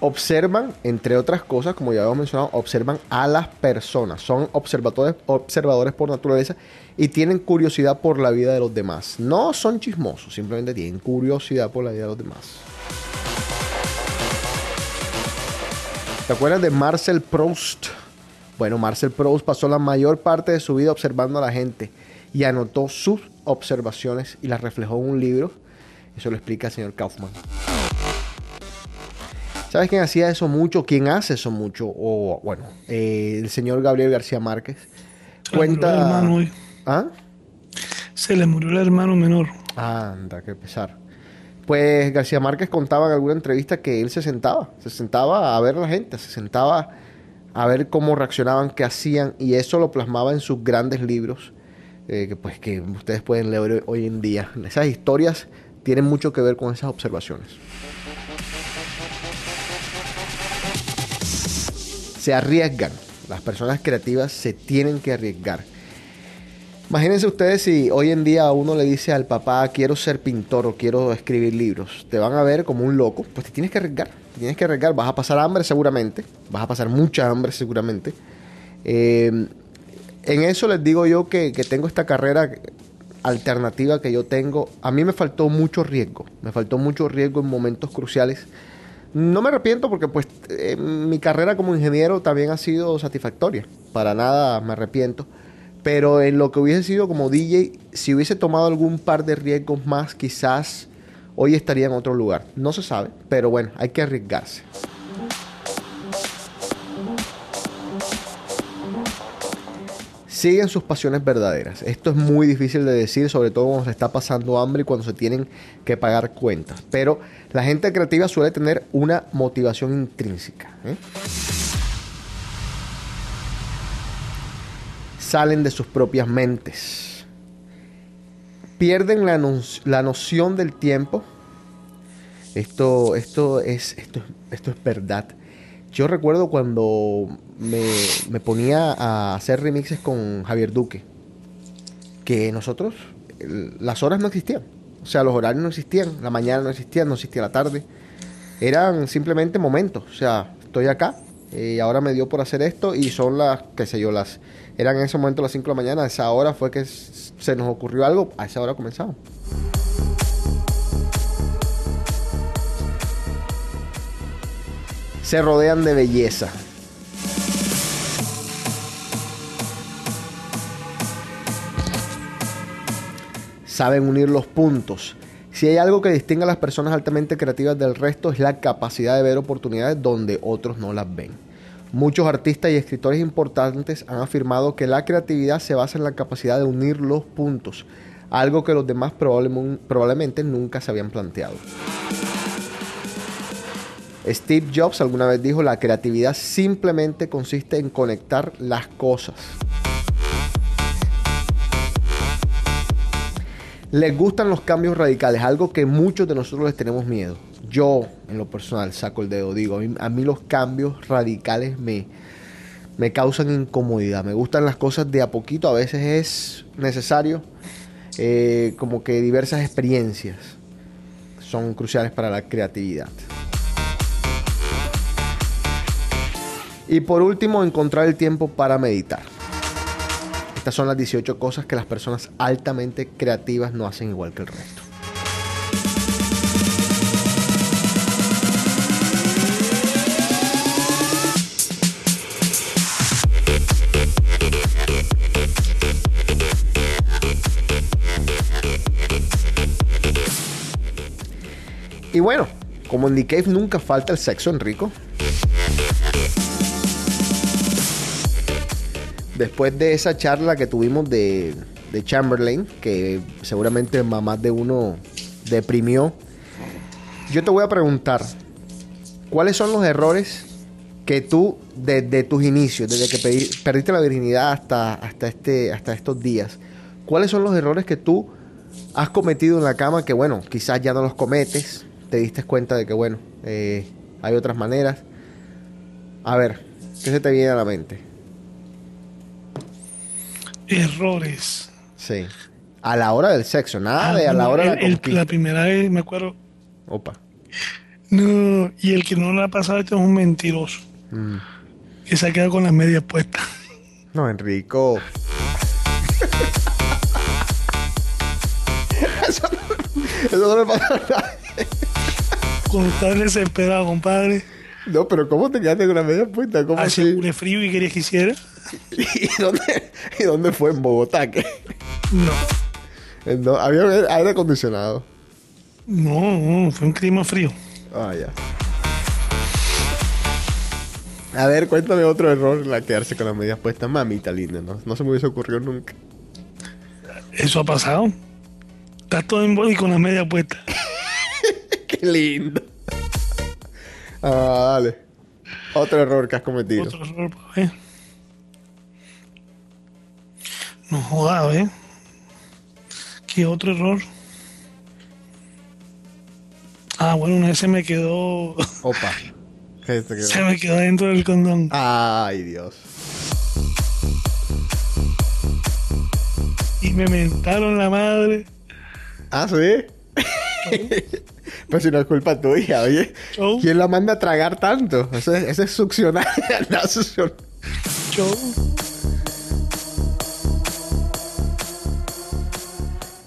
Observan, entre otras cosas, como ya habíamos mencionado, observan a las personas. Son observadores, observadores por naturaleza y tienen curiosidad por la vida de los demás. No son chismosos, simplemente tienen curiosidad por la vida de los demás. ¿Te acuerdas de Marcel Proust? Bueno, Marcel Proust pasó la mayor parte de su vida observando a la gente y anotó sus observaciones y las reflejó en un libro. Eso lo explica el señor Kaufman. ¿Sabes quién hacía eso mucho? ¿Quién hace eso mucho? O, bueno, eh, el señor Gabriel García Márquez. Se le murió el Cuenta. hermano hoy. ¿Ah? Se le murió el hermano menor. Anda, qué pesar. Pues García Márquez contaba en alguna entrevista que él se sentaba, se sentaba a ver a la gente, se sentaba a ver cómo reaccionaban, qué hacían, y eso lo plasmaba en sus grandes libros, eh, que pues que ustedes pueden leer hoy en día. Esas historias tienen mucho que ver con esas observaciones. Se arriesgan. Las personas creativas se tienen que arriesgar. Imagínense ustedes si hoy en día uno le dice al papá quiero ser pintor o quiero escribir libros, te van a ver como un loco, pues te tienes que arriesgar, tienes que arriesgar, vas a pasar hambre seguramente, vas a pasar mucha hambre seguramente. Eh, en eso les digo yo que, que tengo esta carrera alternativa que yo tengo, a mí me faltó mucho riesgo, me faltó mucho riesgo en momentos cruciales. No me arrepiento porque pues eh, mi carrera como ingeniero también ha sido satisfactoria, para nada me arrepiento. Pero en lo que hubiese sido como DJ, si hubiese tomado algún par de riesgos más, quizás hoy estaría en otro lugar. No se sabe, pero bueno, hay que arriesgarse. Siguen sus pasiones verdaderas. Esto es muy difícil de decir, sobre todo cuando se está pasando hambre y cuando se tienen que pagar cuentas. Pero la gente creativa suele tener una motivación intrínseca. ¿eh? Salen de sus propias mentes. Pierden la, la noción del tiempo. Esto, esto, es, esto, esto es verdad. Yo recuerdo cuando me, me ponía a hacer remixes con Javier Duque, que nosotros, las horas no existían. O sea, los horarios no existían, la mañana no existía, no existía la tarde. Eran simplemente momentos. O sea, estoy acá eh, y ahora me dio por hacer esto y son las, qué sé yo, las... Eran en ese momento las 5 de la mañana, a esa hora fue que se nos ocurrió algo, a esa hora comenzamos. Se rodean de belleza. Saben unir los puntos. Si hay algo que distingue a las personas altamente creativas del resto es la capacidad de ver oportunidades donde otros no las ven. Muchos artistas y escritores importantes han afirmado que la creatividad se basa en la capacidad de unir los puntos, algo que los demás probable- probablemente nunca se habían planteado. Steve Jobs alguna vez dijo, la creatividad simplemente consiste en conectar las cosas. Les gustan los cambios radicales, algo que muchos de nosotros les tenemos miedo. Yo, en lo personal, saco el dedo, digo, a mí, a mí los cambios radicales me, me causan incomodidad. Me gustan las cosas de a poquito, a veces es necesario, eh, como que diversas experiencias son cruciales para la creatividad. Y por último, encontrar el tiempo para meditar. Estas son las 18 cosas que las personas altamente creativas no hacen igual que el resto. Y bueno, como en The Cave nunca falta el sexo en rico. Después de esa charla que tuvimos de, Chamberlain, que seguramente mamá de uno deprimió, yo te voy a preguntar, ¿cuáles son los errores que tú, desde tus inicios, desde que perdiste la virginidad hasta, hasta, este, hasta estos días, cuáles son los errores que tú has cometido en la cama que, bueno, quizás ya no los cometes, te diste cuenta de que, bueno, eh, hay otras maneras? A ver, ¿qué se te viene a la mente? Errores. Sí. A la hora del sexo, nada de a la hora de la conquista. la primera vez me acuerdo. Opa. No, y el que no le ha pasado esto es un mentiroso. Mm. Que se ha quedado con las medias puestas. No, Enrico. eso, no, eso no le pasa a nadie. Cuando estaba desesperado, compadre. No, pero ¿cómo te quedaste con la media puesta? ¿Cómo Hacía así? un frío y querías que hiciera. ¿Y dónde, ¿Y dónde fue? ¿En Bogotá? ¿Qué? No. Do- había aire acondicionado. No, no, fue un clima frío. Ah, ya. A ver, cuéntame otro error, la quedarse con las medias puestas. Mamita linda, ¿no? No se me hubiese ocurrido nunca. Eso ha pasado. Estás todo en body con las medias puestas. Qué lindo. Ah, dale. Otro error que has cometido. Otro error, pa' ver. No jodas, ¿eh? ¿Qué otro error? Ah, bueno, una vez se me quedó. Opa. ¿Qué te quedó? Se me quedó dentro del condón. Ay, Dios. Y Me mentaron la madre. Ah, sí. Pero si no es culpa tuya, oye. ¿Quién la manda a tragar tanto? Eso es, succionar. Show.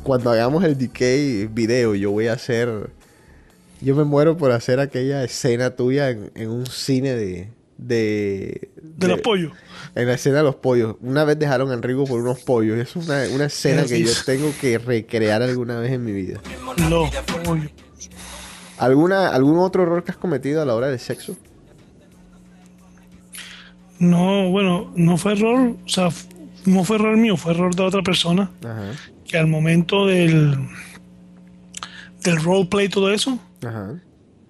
Cuando hagamos el decay video, yo voy a hacer. Yo me muero por hacer aquella escena tuya en, en un cine de. De, De los pollos. En la escena de los pollos. Una vez dejaron a Enrico por unos pollos. Es una, una escena que yo tengo que recrear alguna vez en mi vida. Los pollos. ¿Alguna, ¿Algún otro error que has cometido a la hora del sexo? No, bueno, no fue error, o sea, no fue error mío, fue error de otra persona Ajá. Que al momento del del roleplay y todo eso, Ajá.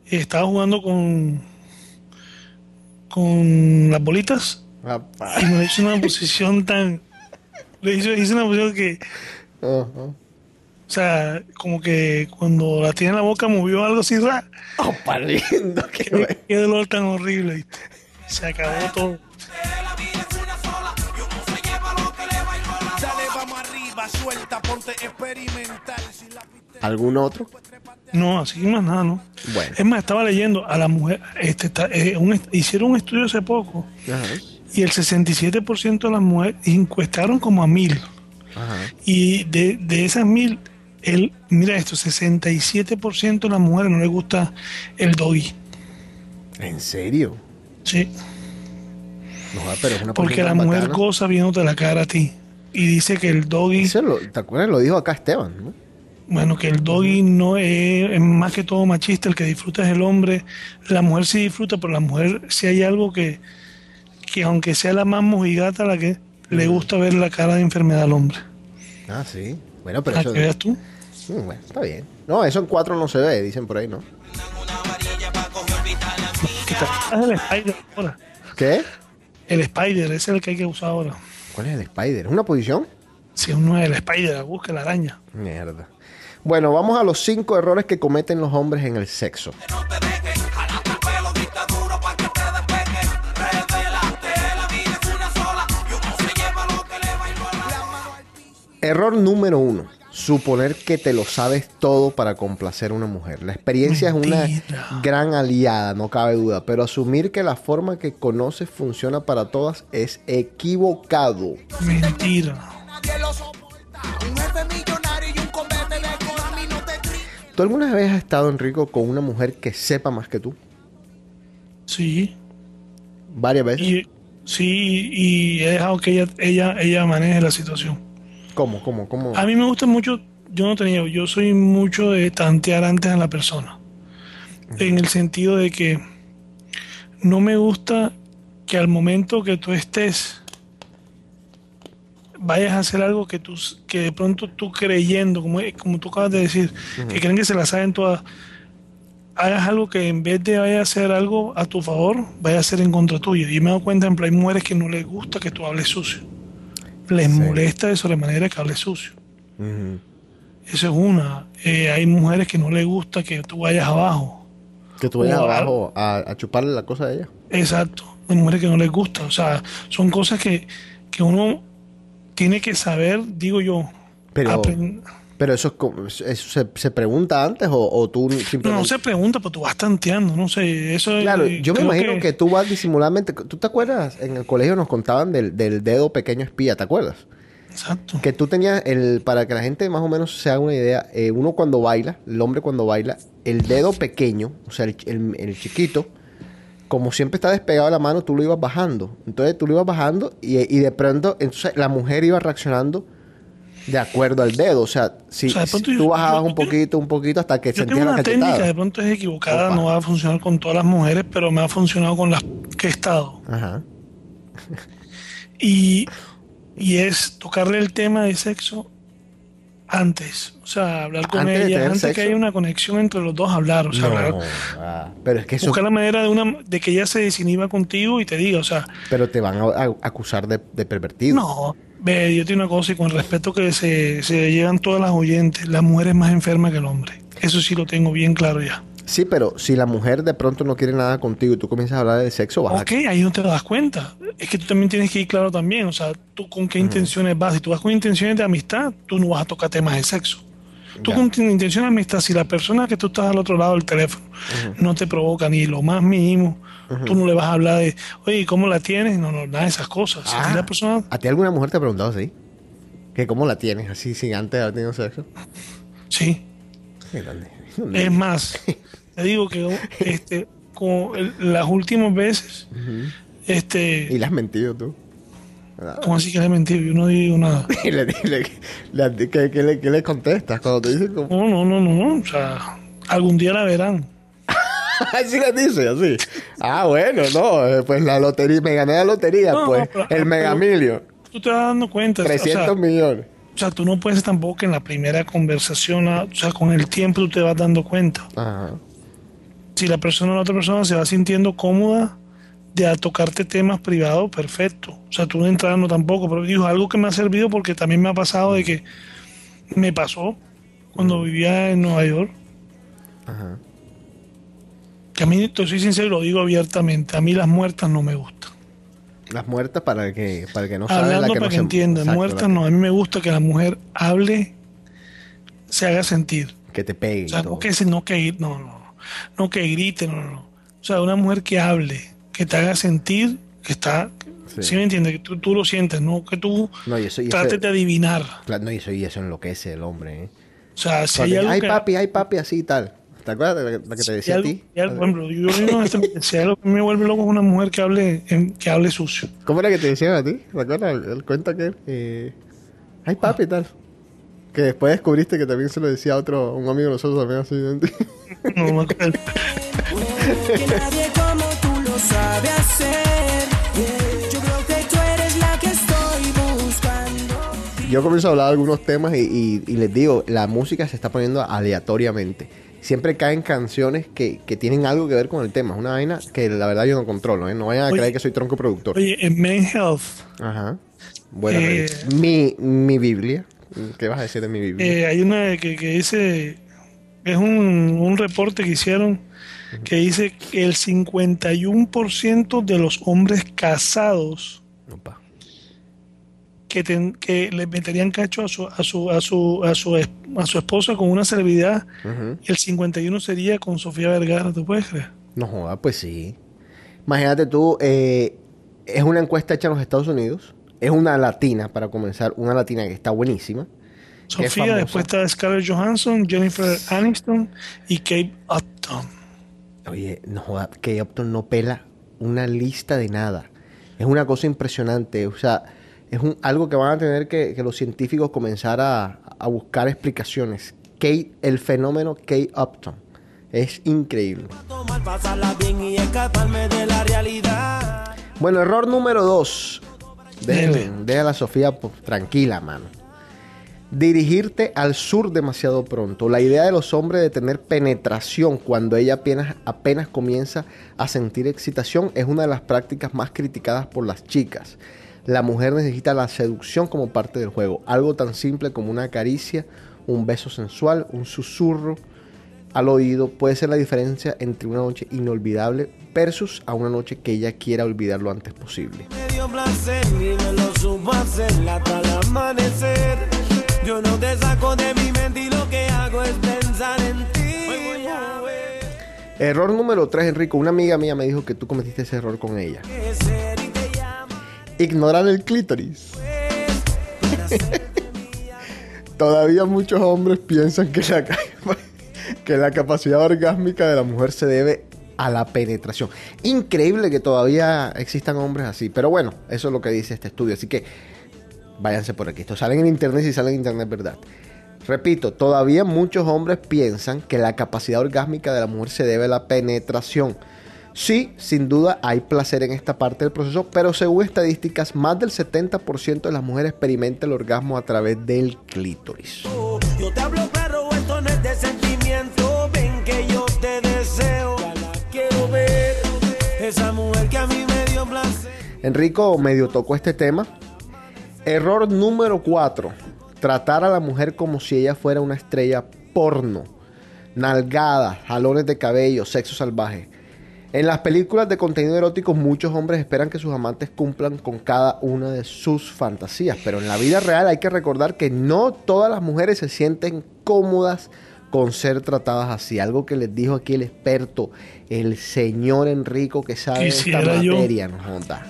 estaba jugando con con las bolitas Apa. y me hizo una posición tan le hizo, hizo una posición que o sea, como que cuando la tiene en la boca movió algo así lindo, qué, dolor tan horrible. Se acabó todo. ¿Algún otro? No, así más nada, ¿no? Bueno. Es más, estaba leyendo a la mujer, este, está- eh, un hicieron un estudio hace poco Ajá. y el 67% de las mujeres encuestaron como a mil. Ajá. Y de, de esas mil, el, mira esto, 67% de las mujeres no les gusta el doggy. ¿En serio? Sí, No, pero es una porque la mujer goza viéndote la cara a ti. Y dice que el doggy, lo- ¿Te acuerdas? Lo dijo acá Esteban, ¿no? bueno, que el doggy no es, es más que todo machista, el que disfruta es el hombre. La mujer sí disfruta, pero la mujer sí hay algo que, que aunque sea la más mojigata, la que le gusta ver la cara de enfermedad al hombre. Ah, sí. Bueno, pero ¿A eso... que veas tú? Mm, bueno, está bien. No, eso en cuatro no se ve, dicen por ahí, ¿no? Es el Spider ahora. ¿Qué? El Spider, ese es el que hay que usar ahora. ¿Cuál es el Spider? ¿Es una posición? Si uno es el Spider, busca la araña. Mierda. Bueno, vamos a los cinco errores que cometen los hombres en el sexo. Error número uno. Suponer que te lo sabes todo para complacer a una mujer. La experiencia es una gran aliada, no cabe duda, pero asumir que la forma que conoces funciona para todas es equivocado. Mentira. ¿Tú alguna vez has estado, Enrico, con una mujer que sepa más que tú? Sí. ¿Varias veces? Y, sí, y he dejado que ella, ella, ella maneje la situación. ¿Cómo, cómo, cómo? A mí me gusta mucho, yo no tenía, yo soy mucho de tantear antes a la persona. En el sentido de que no me gusta que al momento que tú estés vayas a hacer algo que tú que de pronto tú creyendo, como, como tú acabas de decir, que creen que se la saben todas, hagas algo que en vez de vaya a hacer algo a tu favor, vaya a ser en contra tuya. Y me he dado cuenta, en plan, hay mujeres que no les gusta que tú hables sucio. Les molesta de sobremanera que hables sucio. Eso es una. Eh, hay mujeres que no les gusta que tú vayas abajo. Que tú vayas abajo a, a chuparle la cosa a ella. Exacto. Hay mujeres que no les gusta. O sea, son cosas que, que uno tiene que saber, digo yo. Pero, pero eso, es eso se, se pregunta antes o, o tú simplemente... no se pregunta, pero tú vas tanteando, no sé. Eso es- Claro, yo me imagino que... tú vas disimuladamente. ¿Tú te acuerdas? En el colegio nos contaban del, del dedo pequeño espía, ¿te acuerdas? Exacto. Que tú tenías el. Para que la gente más o menos se haga una idea, eh, uno cuando baila, el hombre cuando baila, el dedo pequeño, o sea, el, el- el chiquito, como siempre está despegado de la mano, tú lo ibas bajando. Entonces tú lo ibas bajando y, y de pronto, entonces la mujer iba reaccionando de acuerdo al dedo. O sea, si, O sea, si yo- tú bajabas yo- un poquito, un poquito hasta que Yo tengo la una técnica, de pronto es equivocada, Opa. no va a funcionar con todas las mujeres, pero me ha funcionado con las que he estado. Ajá. Y, y es tocarle el tema de sexo antes. O sea, hablar con Antes ella, antes sexo. que haya una conexión entre los dos, hablar. O sea, No, hablar- ah, pero es que eso. buscar la manera de, una, de que ella se desinhiba contigo y te diga, o sea, Pero te van a, a- acusar de, de pervertido. no, ve, yo tengo una cosa y con el respeto que se, se llevan todas las oyentes, la mujer es más enferma que el hombre. Eso sí lo tengo bien claro ya. Sí, pero si la mujer de pronto no quiere nada contigo y tú comienzas a hablar de sexo, vas a- Ok, ahí no te das cuenta. Es que tú también tienes que ir claro también. O sea, tú con qué intenciones vas. Si tú vas con intenciones de amistad, tú no vas a tocar temas de sexo. Tú Ya. con tu intención de amistad, si la persona que tú estás al otro lado del teléfono no te provoca ni lo más mínimo, tú no le vas a hablar de, oye, ¿cómo la tienes? No, no, nada de esas cosas. Si Ah, la persona, ¿A ti alguna mujer te ha preguntado así? ¿Que cómo la tienes así sin antes haber tenido sexo? sí. Es más, te digo que este, el- las últimas veces, este, Y le has mentido tú. ¿Cómo así que le mentido? Yo no digo nada. Y le, le- le- ¿qué, qué le, qué le contestas cuando te dicen como... No, no, no, no. O sea, algún día la verán. Así le dice, así. Ah, bueno, no, eh, pues la lotería, me gané la lotería, No, pues, pero- el megamilio, Tú te vas dando cuenta. 300 o sea, millones. O sea, tú no puedes tampoco que en la primera conversación, ah, o sea, con el tiempo tú te vas dando cuenta. Ajá. Si la persona o la otra persona se va sintiendo cómoda de a tocarte temas privados, perfecto. O sea, tú no entrando tampoco, pero digo, algo que me ha servido porque también me ha pasado de que me pasó cuando vivía en Nueva York. Ajá. Que a mí, te soy sincero lo digo abiertamente, a mí las muertas no me gustan. Las muertas para que, para que no sabe la Hablando que para no que se- entiendan, muertas no, a mí me gusta que la mujer hable, se haga sentir. que, te pegue. O sea, no que, no que no, no, no que grite, no, no, no. O sea, una mujer que hable, que te haga sentir que está, Sí. ¿sí, me entiendes? Que tú, tú lo sientes, no que tú No, y eso, y trates eso- de adivinar. Claro, no, y eso, y eso enloquece el hombre, ¿eh? O sea, si hay algo ay, que... papi, ay, papi, así y tal. ¿Te acuerdas de la, que te si decía hay a ti? si hay algo- por ejemplo, yo mismo, este- si hay algo que me vuelve loco es una mujer que hable, que hable sucio. ¿Cómo era que te decían a ti? ¿Te acuerdas? El, el cuento que eh, ay, papi y tal. Que después descubriste que también se lo decía a otro, un amigo de nosotros también así. No me sabe hacer. Yo creo que tú eres la que estoy buscando. Yo comienzo a hablar de algunos temas y, y- y les digo, la música se está poniendo aleatoriamente. Siempre caen canciones que, que tienen algo que ver con el tema. Es una vaina que la verdad yo no controlo, ¿eh? No vayan a Oye. creer que soy tronco productor. Oye, en Men Health, Ajá. Bueno, Eh. mi, mi Biblia. ¿Qué vas a decir de mi Biblia? eh, hay una que, que dice, es un, un reporte que hicieron que dice que el 51% de los hombres casados Opa. que, ten- que le meterían cacho a su, a su, a su, a su, a su esposa con una celebridad, Ujú. el 51 sería con Sofía Vergara, ¿tú puedes creer? No joda, pues sí. Imagínate tú, eh, es una encuesta hecha en los Estados Unidos. Es una latina, para comenzar, una latina que está buenísima. es Sofía, después está Scarlett Johansson, Jennifer Aniston y Kate Upton. Oye, no joda, que Upton no pela una lista de nada. Es una cosa impresionante. O sea, es un, algo que van a tener que, que los científicos comenzar a, a buscar explicaciones. Kate, el fenómeno Kate Upton. Es increíble. Bueno, error número dos. Déjala, déjala a Sofía pues, tranquila, mano. Dirigirte al sur demasiado pronto. La idea de los hombres de tener penetración cuando ella apenas, apenas comienza a sentir excitación es una de las prácticas más criticadas por las chicas. La mujer necesita la seducción como parte del juego. Algo tan simple como una caricia, un beso sensual, un susurro al oído puede ser la diferencia entre una noche inolvidable versus a una noche que ella quiera olvidar lo antes posible. Yo no te saco de mi mente y lo que hago es pensar en ti. Voy a ver Error número 3, Enrico. Una amiga mía me dijo que tú cometiste ese error con ella. Ignorar el clítoris. Todavía muchos hombres piensan que la, que la capacidad orgásmica de la mujer se debe a la penetración. Increíble que todavía existan hombres así. Pero bueno, eso es lo que dice este estudio. Así que váyanse por aquí. Esto sale en internet si sale en internet, ¿verdad? Repito, todavía muchos hombres piensan que la capacidad orgásmica de la mujer se debe a la penetración. Sí, sin duda hay placer en esta parte del proceso, pero según estadísticas, más del 70% de las mujeres experimenta el orgasmo a través del clítoris. Yo te hablo perro, esto no es de sentimiento. Ven que yo te deseo. Ya la quiero ver. Esa mujer que a mí me dio placer. Enrico medio tocó este tema. Error número 4. Tratar a la mujer como si ella fuera una estrella porno. nalgadas, jalones de cabello, sexo salvaje. En las películas de contenido erótico muchos hombres esperan que sus amantes cumplan con cada una de sus fantasías, pero en la vida real hay que recordar que no todas las mujeres se sienten cómodas con ser tratadas así. Algo que les dijo aquí el experto, el señor Enrico que sabe esta Quisiera yo. materia, no joda.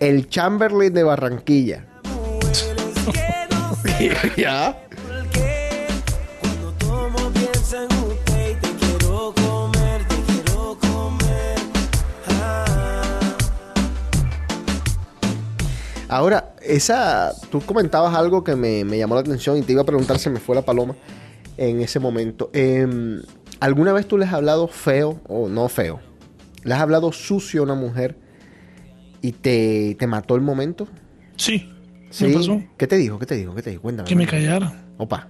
El Chamberlain de Barranquilla. ¿Ya? Ah. Ahora, esa, tú comentabas algo que me, me llamó la atención y te iba a preguntar si me fue la paloma en ese momento. Em, ¿Alguna vez tú les has hablado feo o no feo? ¿Le has hablado sucio a una mujer y te, te mató el momento? Sí, ¿Sí? me pasó. ¿Qué te dijo? ¿Qué te dijo? ¿Qué te dijo? Cuéntame. Que me callara. Opa.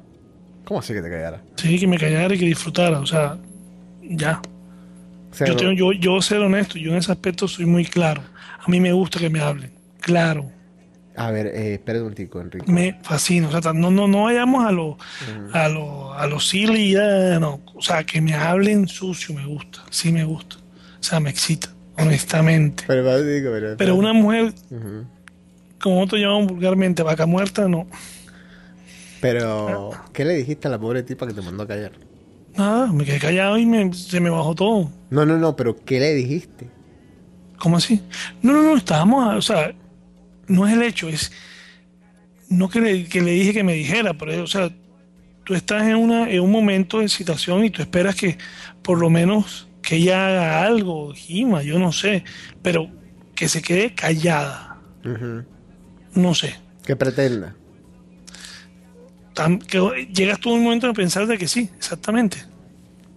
¿Cómo así que te callara? Sí, que me callara y que disfrutara. O sea, ya. sea, yo, no- tengo, yo, yo ser honesto, yo en ese aspecto soy muy claro. A mí me gusta que me hablen. Claro. A ver, eh, espera un tico, Enrique. Me fascina. O sea, no, no, no vayamos a lo, a lo, a lo silly, ya, no. O sea, que me hablen sucio me gusta. Sí me gusta. O sea, me excita, honestamente. Pero, digo, pero, Pero una mujer, como nosotros llamamos vulgarmente, vaca muerta, no. Pero, ¿qué le dijiste a la pobre tipa que te mandó a callar? Nada, me quedé callado y me, se me bajó todo. No, no, no, pero ¿qué le dijiste? ¿Cómo así? No, no, no, estábamos, a- o sea, no es el hecho, es no que le, que le dije que me dijera, pero o sea, tú estás en una en un momento de excitación y tú esperas que por lo menos que ella haga algo, gima, yo no sé, pero que se quede callada, no sé. ¿Qué pretenda? Tam- que llegas tú a un momento de pensar de que sí, exactamente.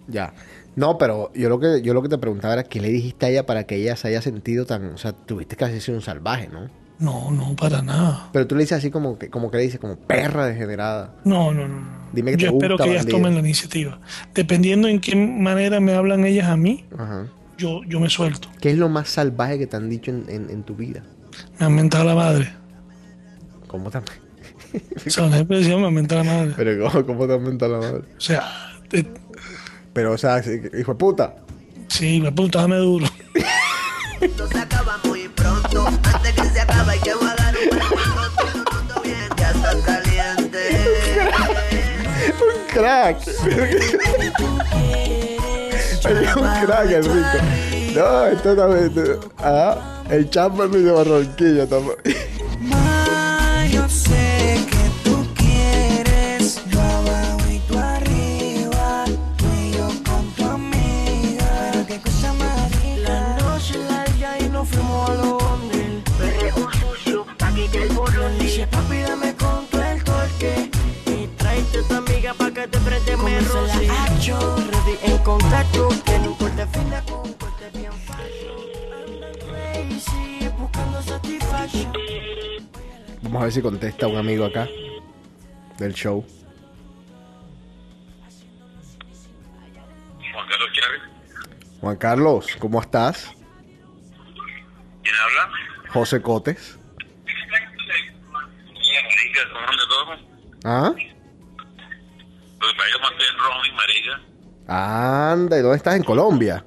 Ya. No, pero yo lo que yo lo que te preguntaba era qué le dijiste a ella para que ella se haya sentido tan, o sea, tuviste que haber sido un salvaje, ¿no? No, no, para nada. Pero tú le dices así como que como que le dices como perra degenerada. No, no, no. Dime que Yo te espero gusta, que ellas bandida. tomen la iniciativa. Dependiendo en qué manera me hablan ellas a mí, Ajá. yo, yo me suelto. ¿Qué es lo más salvaje que te han dicho en, en- en tu vida? Me han mentado la madre. ¿Cómo te, O sea, me han mentado la madre. pero cómo, cómo te han mentado la madre? O sea, te- Pero, o sea, hijo de puta. sí, me dame duro. Esto se acaba muy pronto. Antes que se acabe hay que jugar un partido. Todo bien, ya estás caliente. un crack. Oye, un crack, Enrico. No, esto también. Ah, el Chamberlain de Barranquilla también. En contacto, que no corte fina con un corte bien. Crazy, buscando satisfaction. Vamos a ver si contesta un amigo acá del show. Juan Carlos Chávez. Juan Carlos, ¿cómo estás? ¿Quién habla? José Cotes. Bien, marica, ¿cómo anda todo? ¿Ah? Lo que pasa es que estoy en roaming, marica. Anda, ¿y dónde estás? En Colombia.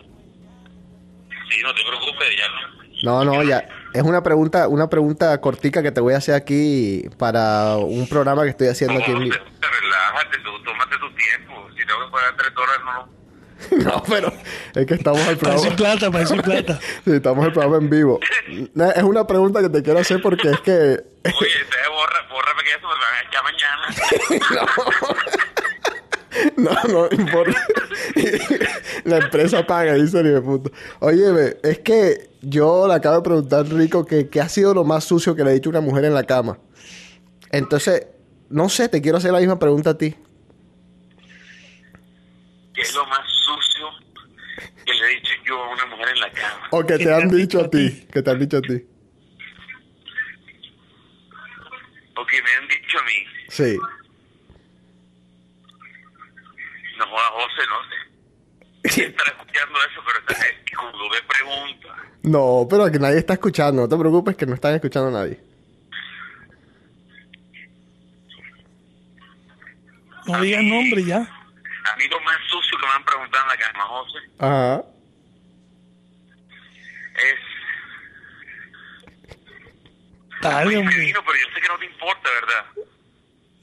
Sí, no te preocupes, ya No, no. no, ya. Es una pregunta, una pregunta cortica que te voy a hacer aquí para un programa que estoy haciendo aquí en mi... Relájate, tú, tómate tu tiempo. Si tengo que pagar tres dólares, no. No, pero es que estamos al programa. plata, para decir plata. Sí, estamos el programa en vivo. Es una pregunta que te quiero hacer porque es que Oye, te borra, bórrame que eso me van a echar mañana. no, no importa. La empresa paga, dice el puta. Oye, es que yo le acabo de preguntar Rico que qué ha sido lo más sucio que le ha dicho una mujer en la cama. Entonces, no sé, te quiero hacer la misma pregunta a ti. ¿Qué es lo más sucio que le he dicho yo a una mujer en la cama? O que te han dicho a ti. Que te han dicho a ti. O que me han dicho a mí. Sí. No jodas, José, no sé. ¿Quién estará escuchando eso? Pero está, eh, cuando ve pregunta. No, pero que nadie está escuchando. No te preocupes que no están escuchando a nadie. No digas nombre ya. A a mí lo más sucio que me han preguntado en la cama, José, Ajá. es... Dale, hombre. Pero yo sé que no te importa, ¿verdad?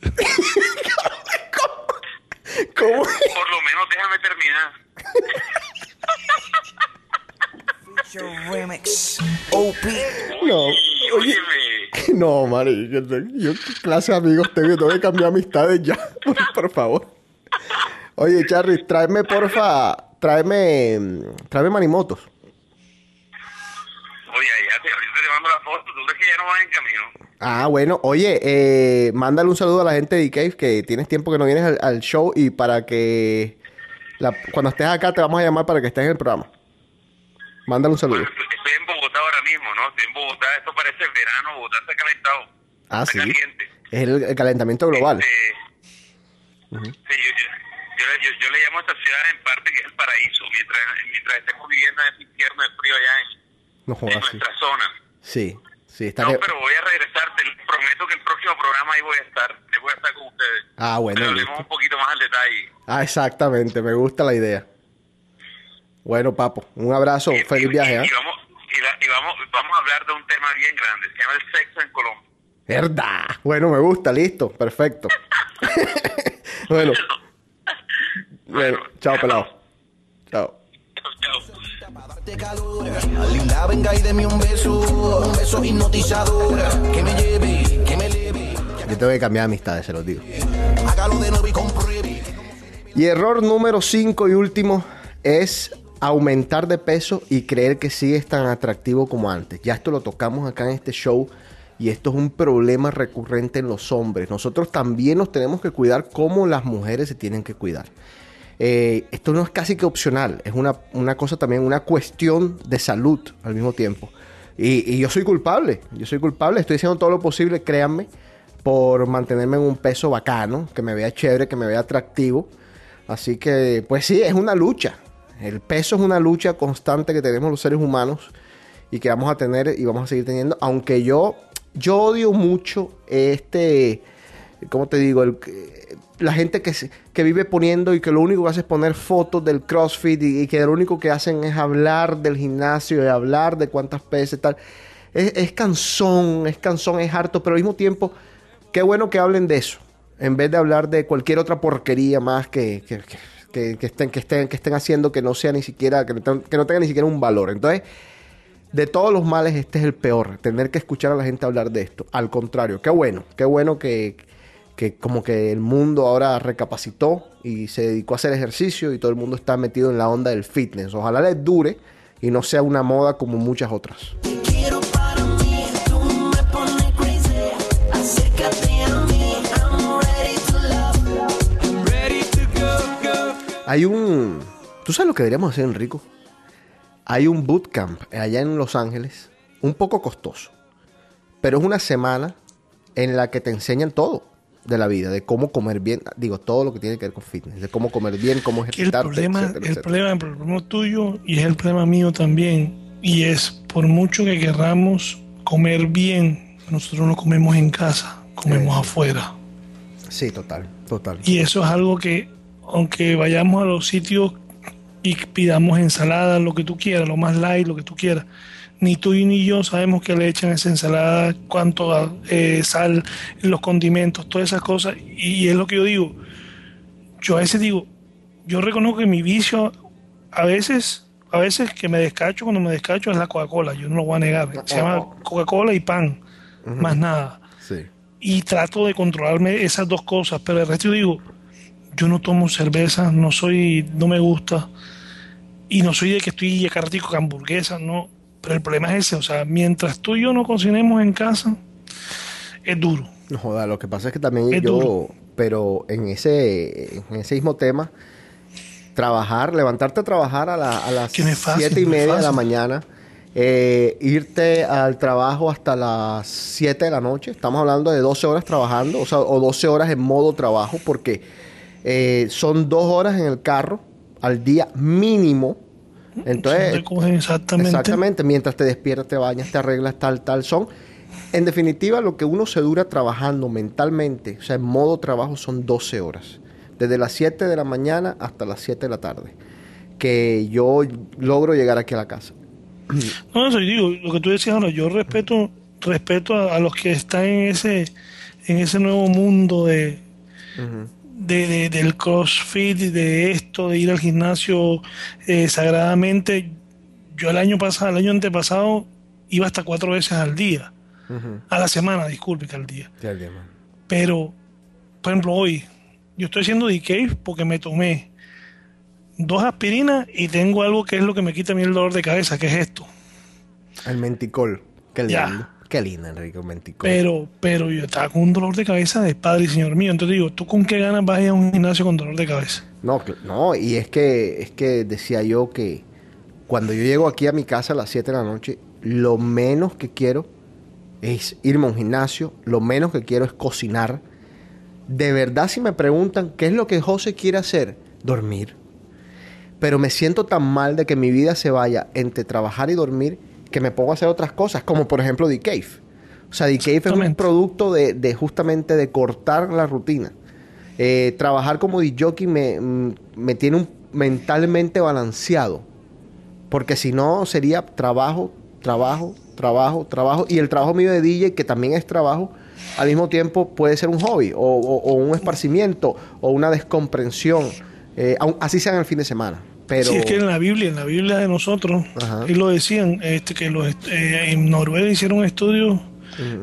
¿Cómo? Por lo menos déjame terminar. Remix. No, oye. No, Mari, yo, yo clase de amigos tengo, tengo que cambiar amistades ya, por, por favor. Oye, Charly, tráeme, porfa, tráeme, tráeme manimotos. Oye, ya te, la foto, ¿tú crees que ya no vas en camino? Ah, bueno, oye, eh, mándale un saludo a la gente de D-Cave, que tienes tiempo que no vienes al, al show y para que la- cuando estés acá te vamos a llamar para que estés en el programa. Mándale un saludo. Estoy en Bogotá ahora mismo, ¿no? Estoy en Bogotá, esto parece verano, Bogotá está calentado. Ah, está sí. caliente. Es el, el calentamiento global. Ujú. sí, yo, yo, yo, le- yo- yo le llamo a esta ciudad en parte que es el paraíso, mientras, mientras estemos viviendo en ese infierno de frío allá en, No en nuestra zona. Sí, sí, está No, que- pero voy a regresar, te prometo que el próximo programa ahí voy a estar, ahí voy a estar con ustedes. Ah, bueno, Pero hablemos un poquito más al detalle. Ah, exactamente, me gusta la idea. Bueno, papo, un abrazo, feliz viaje, ¿ah? Y vamos, y, la- y vamos, vamos a hablar de un tema bien grande, se llama el sexo en Colombia. ¿Verdad? Bueno, me gusta, listo, perfecto. bueno. bueno, chao, pelado. Chao. Linda, venga y deme un beso, un beso hipnotizador. Que me lleve, que me. Yo tengo que cambiar amistades, se los digo. Hágalo de nuevo y compruebe. Y error número 5 y último es aumentar de peso y creer que sigues tan atractivo como antes. Ya esto lo tocamos acá en este show y esto es un problema recurrente en los hombres. Nosotros también nos tenemos que cuidar como las mujeres se tienen que cuidar. Eh, esto no es casi que opcional, es una, una cosa también, una cuestión de salud al mismo tiempo. Y, yo soy culpable, yo soy culpable, estoy haciendo todo lo posible, créanme, por mantenerme en un peso bacano, que me vea chévere, que me vea atractivo. Así que, pues sí, es una lucha. El peso es una lucha constante que tenemos los seres humanos y que vamos a tener y vamos a seguir teniendo. Aunque yo, yo odio mucho este, ¿cómo te digo? La gente que, que vive poniendo y que lo único que hace es poner fotos del CrossFit y, que lo único que hacen es hablar del gimnasio y hablar de cuántas pesas tal. Es, cansón, es cansón, es harto, pero al mismo tiempo, qué bueno que hablen de eso, en vez de hablar de cualquier otra porquería más que, que, que- que- estén, que, estén, que estén haciendo que no sea ni siquiera, que no, que no tenga ni siquiera un valor. Entonces, de todos los males, este es el peor, tener que escuchar a la gente hablar de esto. Al contrario, qué bueno, qué bueno que, que como que el mundo ahora recapacitó y se dedicó a hacer ejercicio y todo el mundo está metido en la onda del fitness. Ojalá les dure y no sea una moda como muchas otras. Hay un... ¿Tú sabes lo que deberíamos hacer, Enrico? Hay un bootcamp allá en Los Ángeles, un poco costoso, pero es una semana en la que te enseñan todo de la vida, de cómo comer bien, digo, todo lo que tiene que ver con fitness, de cómo comer bien, cómo Que el problema, etcétera, el etcétera. problema, el problema tuyo y es el problema mío también. Y es por mucho que querramos comer bien, nosotros no comemos en casa, comemos afuera. Sí, total, total. Y eso es algo que, aunque vayamos a los sitios y pidamos ensalada, lo que tú quieras, lo más light, lo que tú quieras, ni tú ni yo sabemos que le echan a esa ensalada, cuánto eh, sal, los condimentos, todas esas cosas. Y, es lo que yo digo. Yo a veces digo, yo reconozco que mi vicio, a veces, a veces que me descacho, cuando me descacho es la Coca-Cola, yo no lo voy a negar. Se llama Coca-Cola y pan, más nada Sí. y trato de controlarme esas dos cosas, pero el resto yo digo, yo no tomo cerveza, no soy, no me gusta, y no soy de que estoy acá ratico con hamburguesa, no, pero el problema es ese, o sea, mientras tú y yo no cocinemos en casa, es duro. No joda, lo que pasa es que también Es yo, duro. pero en ese, en ese mismo tema, trabajar, levantarte a trabajar a, la- a las fácil, siete y media de la mañana, eh, irte al trabajo hasta las 7 de la noche, estamos hablando de 12 horas trabajando, o sea, o 12 horas en modo trabajo, porque eh, son dos horas en el carro al día mínimo. Entonces, exactamente. Exactamente, mientras te despiertas, te bañas, te arreglas, tal, tal, son. En definitiva, lo que uno se dura trabajando mentalmente, o sea, en modo trabajo, son 12 horas. desde las 7 de la mañana hasta las 7 de la tarde, que yo logro llegar aquí a la casa. No, eso digo, lo que tú decías ahora, yo respeto, respeto a, a los que están en ese, en ese nuevo mundo de, de, de- del CrossFit, de esto, de ir al gimnasio eh, sagradamente. Yo el año pasado, el año antepasado, iba hasta cuatro veces al día, a la semana, disculpe, que al día. El. Pero, por ejemplo, hoy, yo estoy haciendo decay porque me tomé dos aspirinas y tengo algo que es lo que me quita a mí el dolor de cabeza, que es esto. El menticol. Qué lindo. Ya. Qué lindo, Enrique, el menticol. Pero, pero yo estaba con un dolor de cabeza de padre y señor mío. Entonces digo, ¿tú con qué ganas vas a ir a un gimnasio con dolor de cabeza? No, no, y es que, es que decía yo que cuando yo llego aquí a mi casa a las 7 de la noche, lo menos que quiero es irme a un gimnasio, lo menos que quiero es cocinar. De verdad, si me preguntan qué es lo que José quiere hacer, dormir. Pero me siento tan mal de que mi vida se vaya entre trabajar y dormir que me pongo a hacer otras cosas, como por ejemplo The Cave. O sea, The Cave es un producto de, de justamente de cortar la rutina. Eh, trabajar como DJ me, mm, me tiene un- mentalmente balanceado. Porque si no, sería trabajo, trabajo, trabajo, trabajo. Y el trabajo mío de DJ, que también es trabajo, al mismo tiempo puede ser un hobby o, o- o un esparcimiento o una descomprensión. eh, así sea en el fin de semana. Pero Sí, es que en la Biblia, en la Biblia de nosotros, y lo decían, este, que los, eh, en Noruega hicieron un estudio,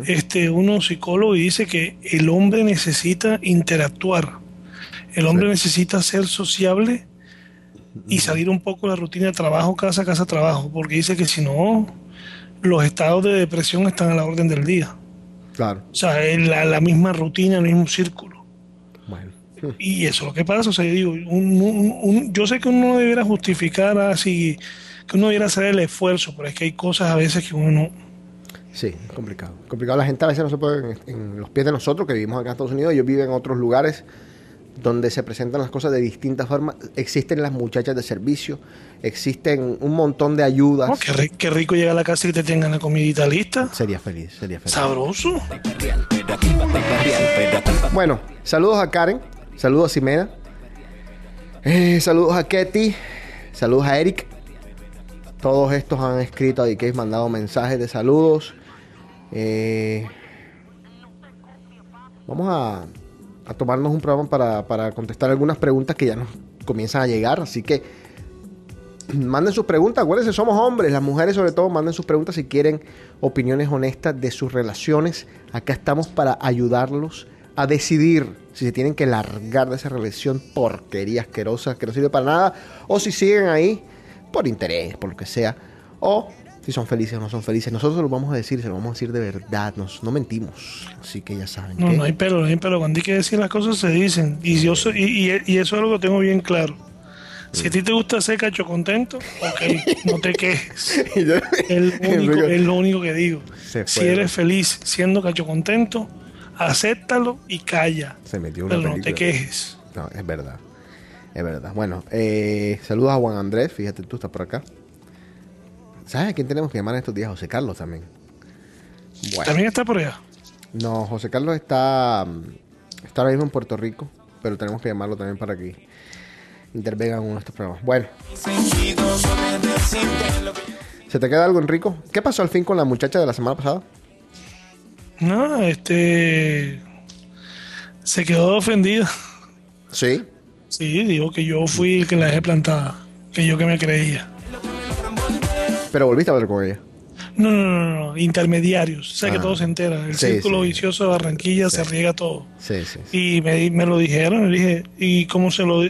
este, uno psicólogo, y dice que el hombre necesita interactuar. El hombre necesita ser sociable y salir un poco de la rutina de trabajo, casa, casa, trabajo, porque dice que si no, los estados de depresión están a la orden del día. Claro. O sea, es la, la misma rutina, el mismo círculo. Y eso es lo que pasa. O sea, yo digo, un- un- un- yo sé que uno no debiera justificar así, que uno debiera hacer el esfuerzo, pero es que hay cosas a veces que uno no. Sí, es complicado. Complicado. La gente a veces no se pone en, en los pies de nosotros, que vivimos acá en Estados Unidos. Ellos viven en otros lugares donde se presentan las cosas de distintas formas. Existen las muchachas de servicio, existen un montón de ayudas. Oh, qué, ri- qué rico llegar a la casa y que te tengan la comidita lista. Sería feliz, sería feliz. Sabroso. Bueno, saludos a Karen, saludos a Ximena, eh, saludos a Ketty, saludos a Eric. Todos estos han escrito a DK, mandado mensajes de saludos. Eh, vamos a, tomarnos un programa para, para contestar algunas preguntas que ya nos comienzan a llegar. Así que manden sus preguntas. Acuérdense, somos hombres. Las mujeres, sobre todo, manden sus preguntas si quieren opiniones honestas de sus relaciones. Acá estamos para ayudarlos a decidir si se tienen que largar de esa relación porquería asquerosa que no sirve para nada o si siguen ahí por interés, por lo que sea, o si son felices o no son felices. Nosotros se lo vamos a decir, se lo vamos a decir de verdad, nos, no mentimos. Así que ya saben. No, que- no hay pelo, no hay pelo. Cuando hay que decir las cosas se dicen. Y, yo soy- y, y- y eso es algo que tengo bien claro. Si a ti te gusta ser cacho contento, ok, no te quejes. Es lo único, es lo único que digo. Si eres feliz siendo cacho contento, acéptalo y calla. Se metió una Pero no te quejes. No, es verdad. Es verdad. Bueno, eh, saludos a Juan Andrés. Fíjate, tú estás por acá. ¿Sabes a quién tenemos que llamar en estos días? José Carlos también. Bueno. También está por allá. No, José Carlos está, mm, está ahora mismo en Puerto Rico, pero tenemos que llamarlo también para que intervenga en uno de estos programas. Bueno, ¿se te queda algo, Enrico? ¿Qué pasó al fin con la muchacha de la semana pasada? No, este. Se quedó ofendida. Sí. Sí, digo que yo fui el que la dejé plantada. Que yo que me creía. Pero volviste a hablar con ella. No, no, no, no, intermediarios. O sea que Ah. todo se entera. El Sí, círculo sí. vicioso de Barranquilla se riega todo. Sí, sí. Y me, me lo dijeron, le dije, ¿y cómo se lo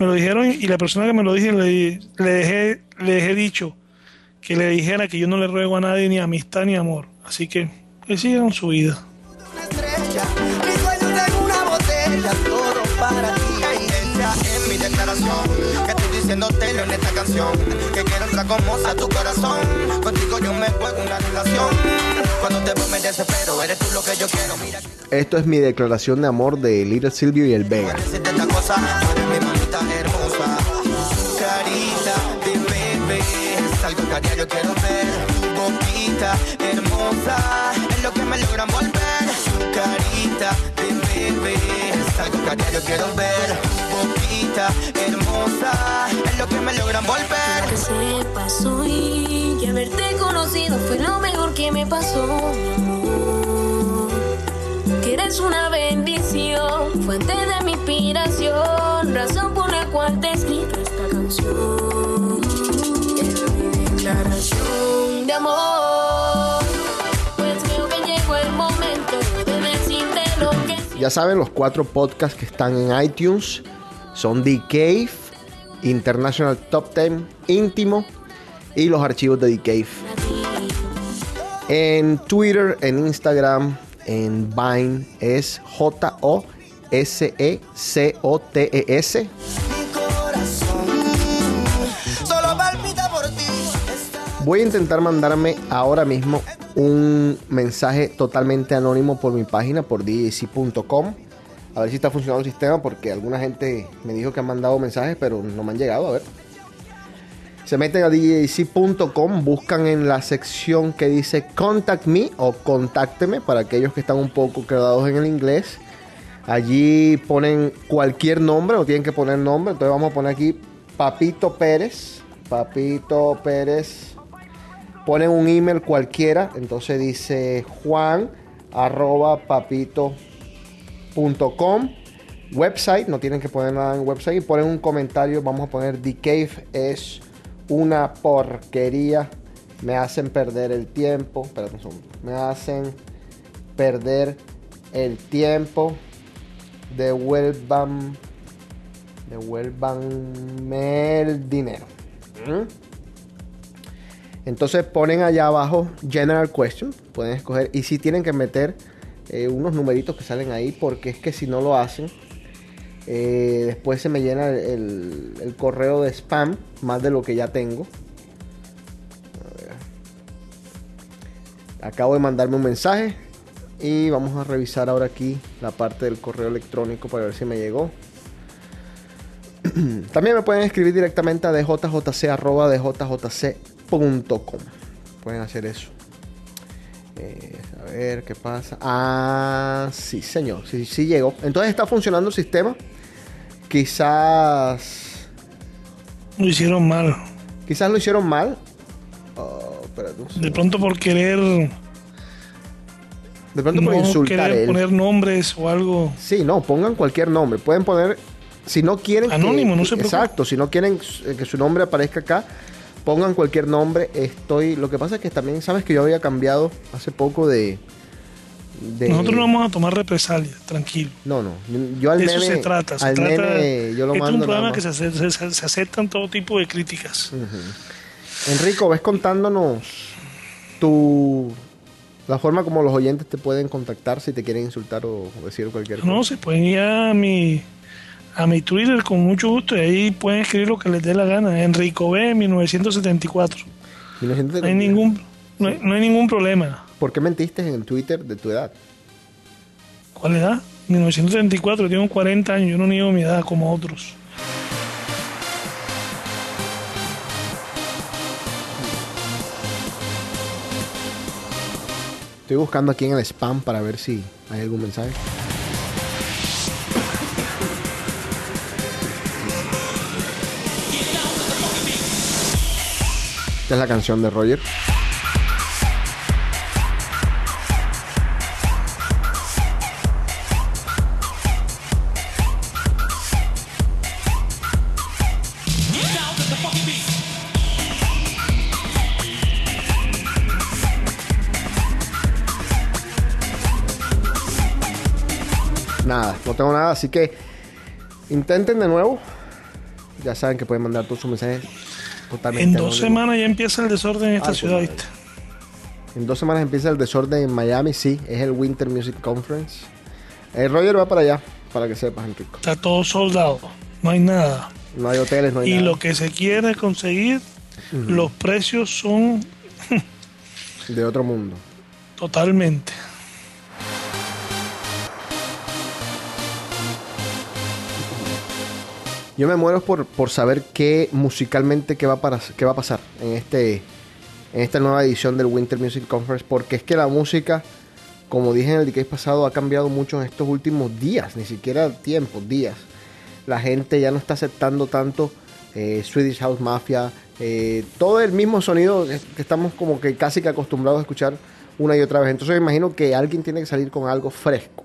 Me lo dijeron y la persona que me lo dije le, le dejé, le dejé dicho que le dijera que yo no le ruego a nadie ni amistad ni amor. Así que que sigan su vida. Mi sueño tengo una botella, todo para ti. Ella es mi declaración, que estoy diciéndotelo en esta canción. Que quiero entrar como a tu corazón. Contigo yo me juego una relación. Cuando te veo me desespero, eres tú lo que yo quiero. Mira, Esto es mi declaración de amor de Little Silvio y el Vega. decirte esta cosa, tú eres mi mamita hermosa. Tu carita de bebé, es algo que a diario quiero ver. Tu boquita hermosa, es lo que me logra envolver. Tu carita de bebé, es Es algo que diario quiero ver. Boquita hermosa, es lo que me logran volver. Que se pasó y que haberte conocido fue lo mejor que me pasó, mi amor. Que eres una bendición, fuente de mi inspiración, razón por la cual te he esta canción. Es mi declaración de amor. Ya saben, los cuatro podcasts que están en iTunes son The Cave, International Top 10, Íntimo y los archivos de The Cave. En Twitter, en Instagram, en Vine es J-O-S-E-C-O-T-E-S. Por ti. Voy a intentar mandarme ahora mismo un mensaje totalmente anónimo por mi página, por djc.com. A ver si está funcionando el sistema, porque alguna gente me dijo que han mandado mensajes, pero no me han llegado. A ver. Se meten a djc.com, buscan en la sección que dice Contact Me o Contácteme para aquellos que están un poco quedados en el inglés. Allí ponen cualquier nombre, no tienen que poner nombre. Entonces vamos a poner aquí Papito Pérez. Papito Pérez. Ponen un email cualquiera. Entonces dice Juan arroba papito punto com. Website, no tienen que poner nada en website. Y ponen un comentario. Vamos a poner The Cave es una porquería. Me hacen perder el tiempo. Espérate un segundo. Me hacen perder el tiempo. Devuelvan. Devuelvanme el dinero. ¿Mm? Entonces ponen allá abajo General Question. Pueden escoger. Y si tienen que meter eh, unos numeritos que salen ahí. Porque es que si no lo hacen. eh, después se me llena el, el correo de spam. Más de lo que ya tengo. Acabo de mandarme un mensaje. Y vamos a revisar ahora aquí la parte del correo electrónico para ver si me llegó. También me pueden escribir directamente a djjc.djjc.com. Pueden hacer eso. Eh, a ver qué pasa. Ah, sí, señor. Sí, sí llegó. Entonces está funcionando el sistema. Quizás. Lo hicieron mal. Quizás lo hicieron mal. Oh, De pronto por querer. De pronto por no insultar querer él. poner nombres o algo. Sí, no, pongan cualquier nombre. Pueden poner, si no quieren... que- Anónimo, no se. Exacto, si no quieren eh, que su nombre aparezca acá, pongan cualquier nombre. Estoy... Lo que pasa es que también, sabes que yo había cambiado hace poco de... de- Nosotros no vamos a tomar represalias, tranquilo. No, no. Yo al de eso se trata. Se al trata nene yo lo este es mando un programa que se, ace- se- se aceptan todo tipo de críticas. Enrico, ves contándonos tu... La forma como los oyentes te pueden contactar si te quieren insultar o decir cualquier cosa. No, se pueden ir a mi, a mi Twitter con mucho gusto y ahí pueden escribir lo que les dé la gana. Enrico B, 1974. No hay ningún, no hay, no hay ningún problema. ¿Por qué mentiste en Twitter de tu edad? ¿Cuál edad? 1974, tengo 40 años, yo no niego mi edad como otros. Estoy buscando aquí en el spam para ver si hay algún mensaje. Esta es la canción de Roger. Nada, no tengo nada, así que intenten de nuevo. Ya saben que pueden mandar todos sus mensajes totalmente. En dos semanas ya empieza el desorden en esta Ah, ciudad, pues, ¿viste? En dos semanas empieza el desorden en Miami, sí, es el Winter Music Conference. El Roger va para allá, para que sepas, Enrico. Está todo soldado, no hay nada. No hay hoteles, no hay y nada. lo que se quiere conseguir, los precios son De otro mundo. totalmente. Yo me muero por, por saber qué musicalmente qué va, para, qué va a pasar en este en esta nueva edición del Winter Music Conference, porque es que la música como dije en el decade pasado, ha cambiado mucho en estos últimos días, ni siquiera tiempos, días. La gente ya no está aceptando tanto eh, Swedish House Mafia, eh, todo el mismo sonido que estamos como que casi que acostumbrados a escuchar una y otra vez. Entonces me imagino que alguien tiene que salir con algo fresco.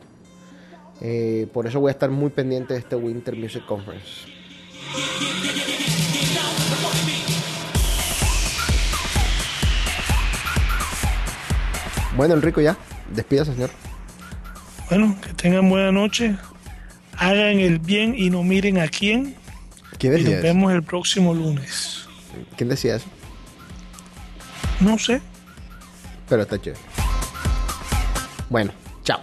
Eh, por eso voy a estar muy pendiente de este Winter Music Conference. Bueno, Enrico, ya. Despídase, señor. Bueno, que tengan buena noche. Hagan el bien y no miren a quién. ¿Quién Y decía nos eso? vemos el próximo lunes. ¿Quién decía eso? No sé. Pero está chévere. Bueno, chao.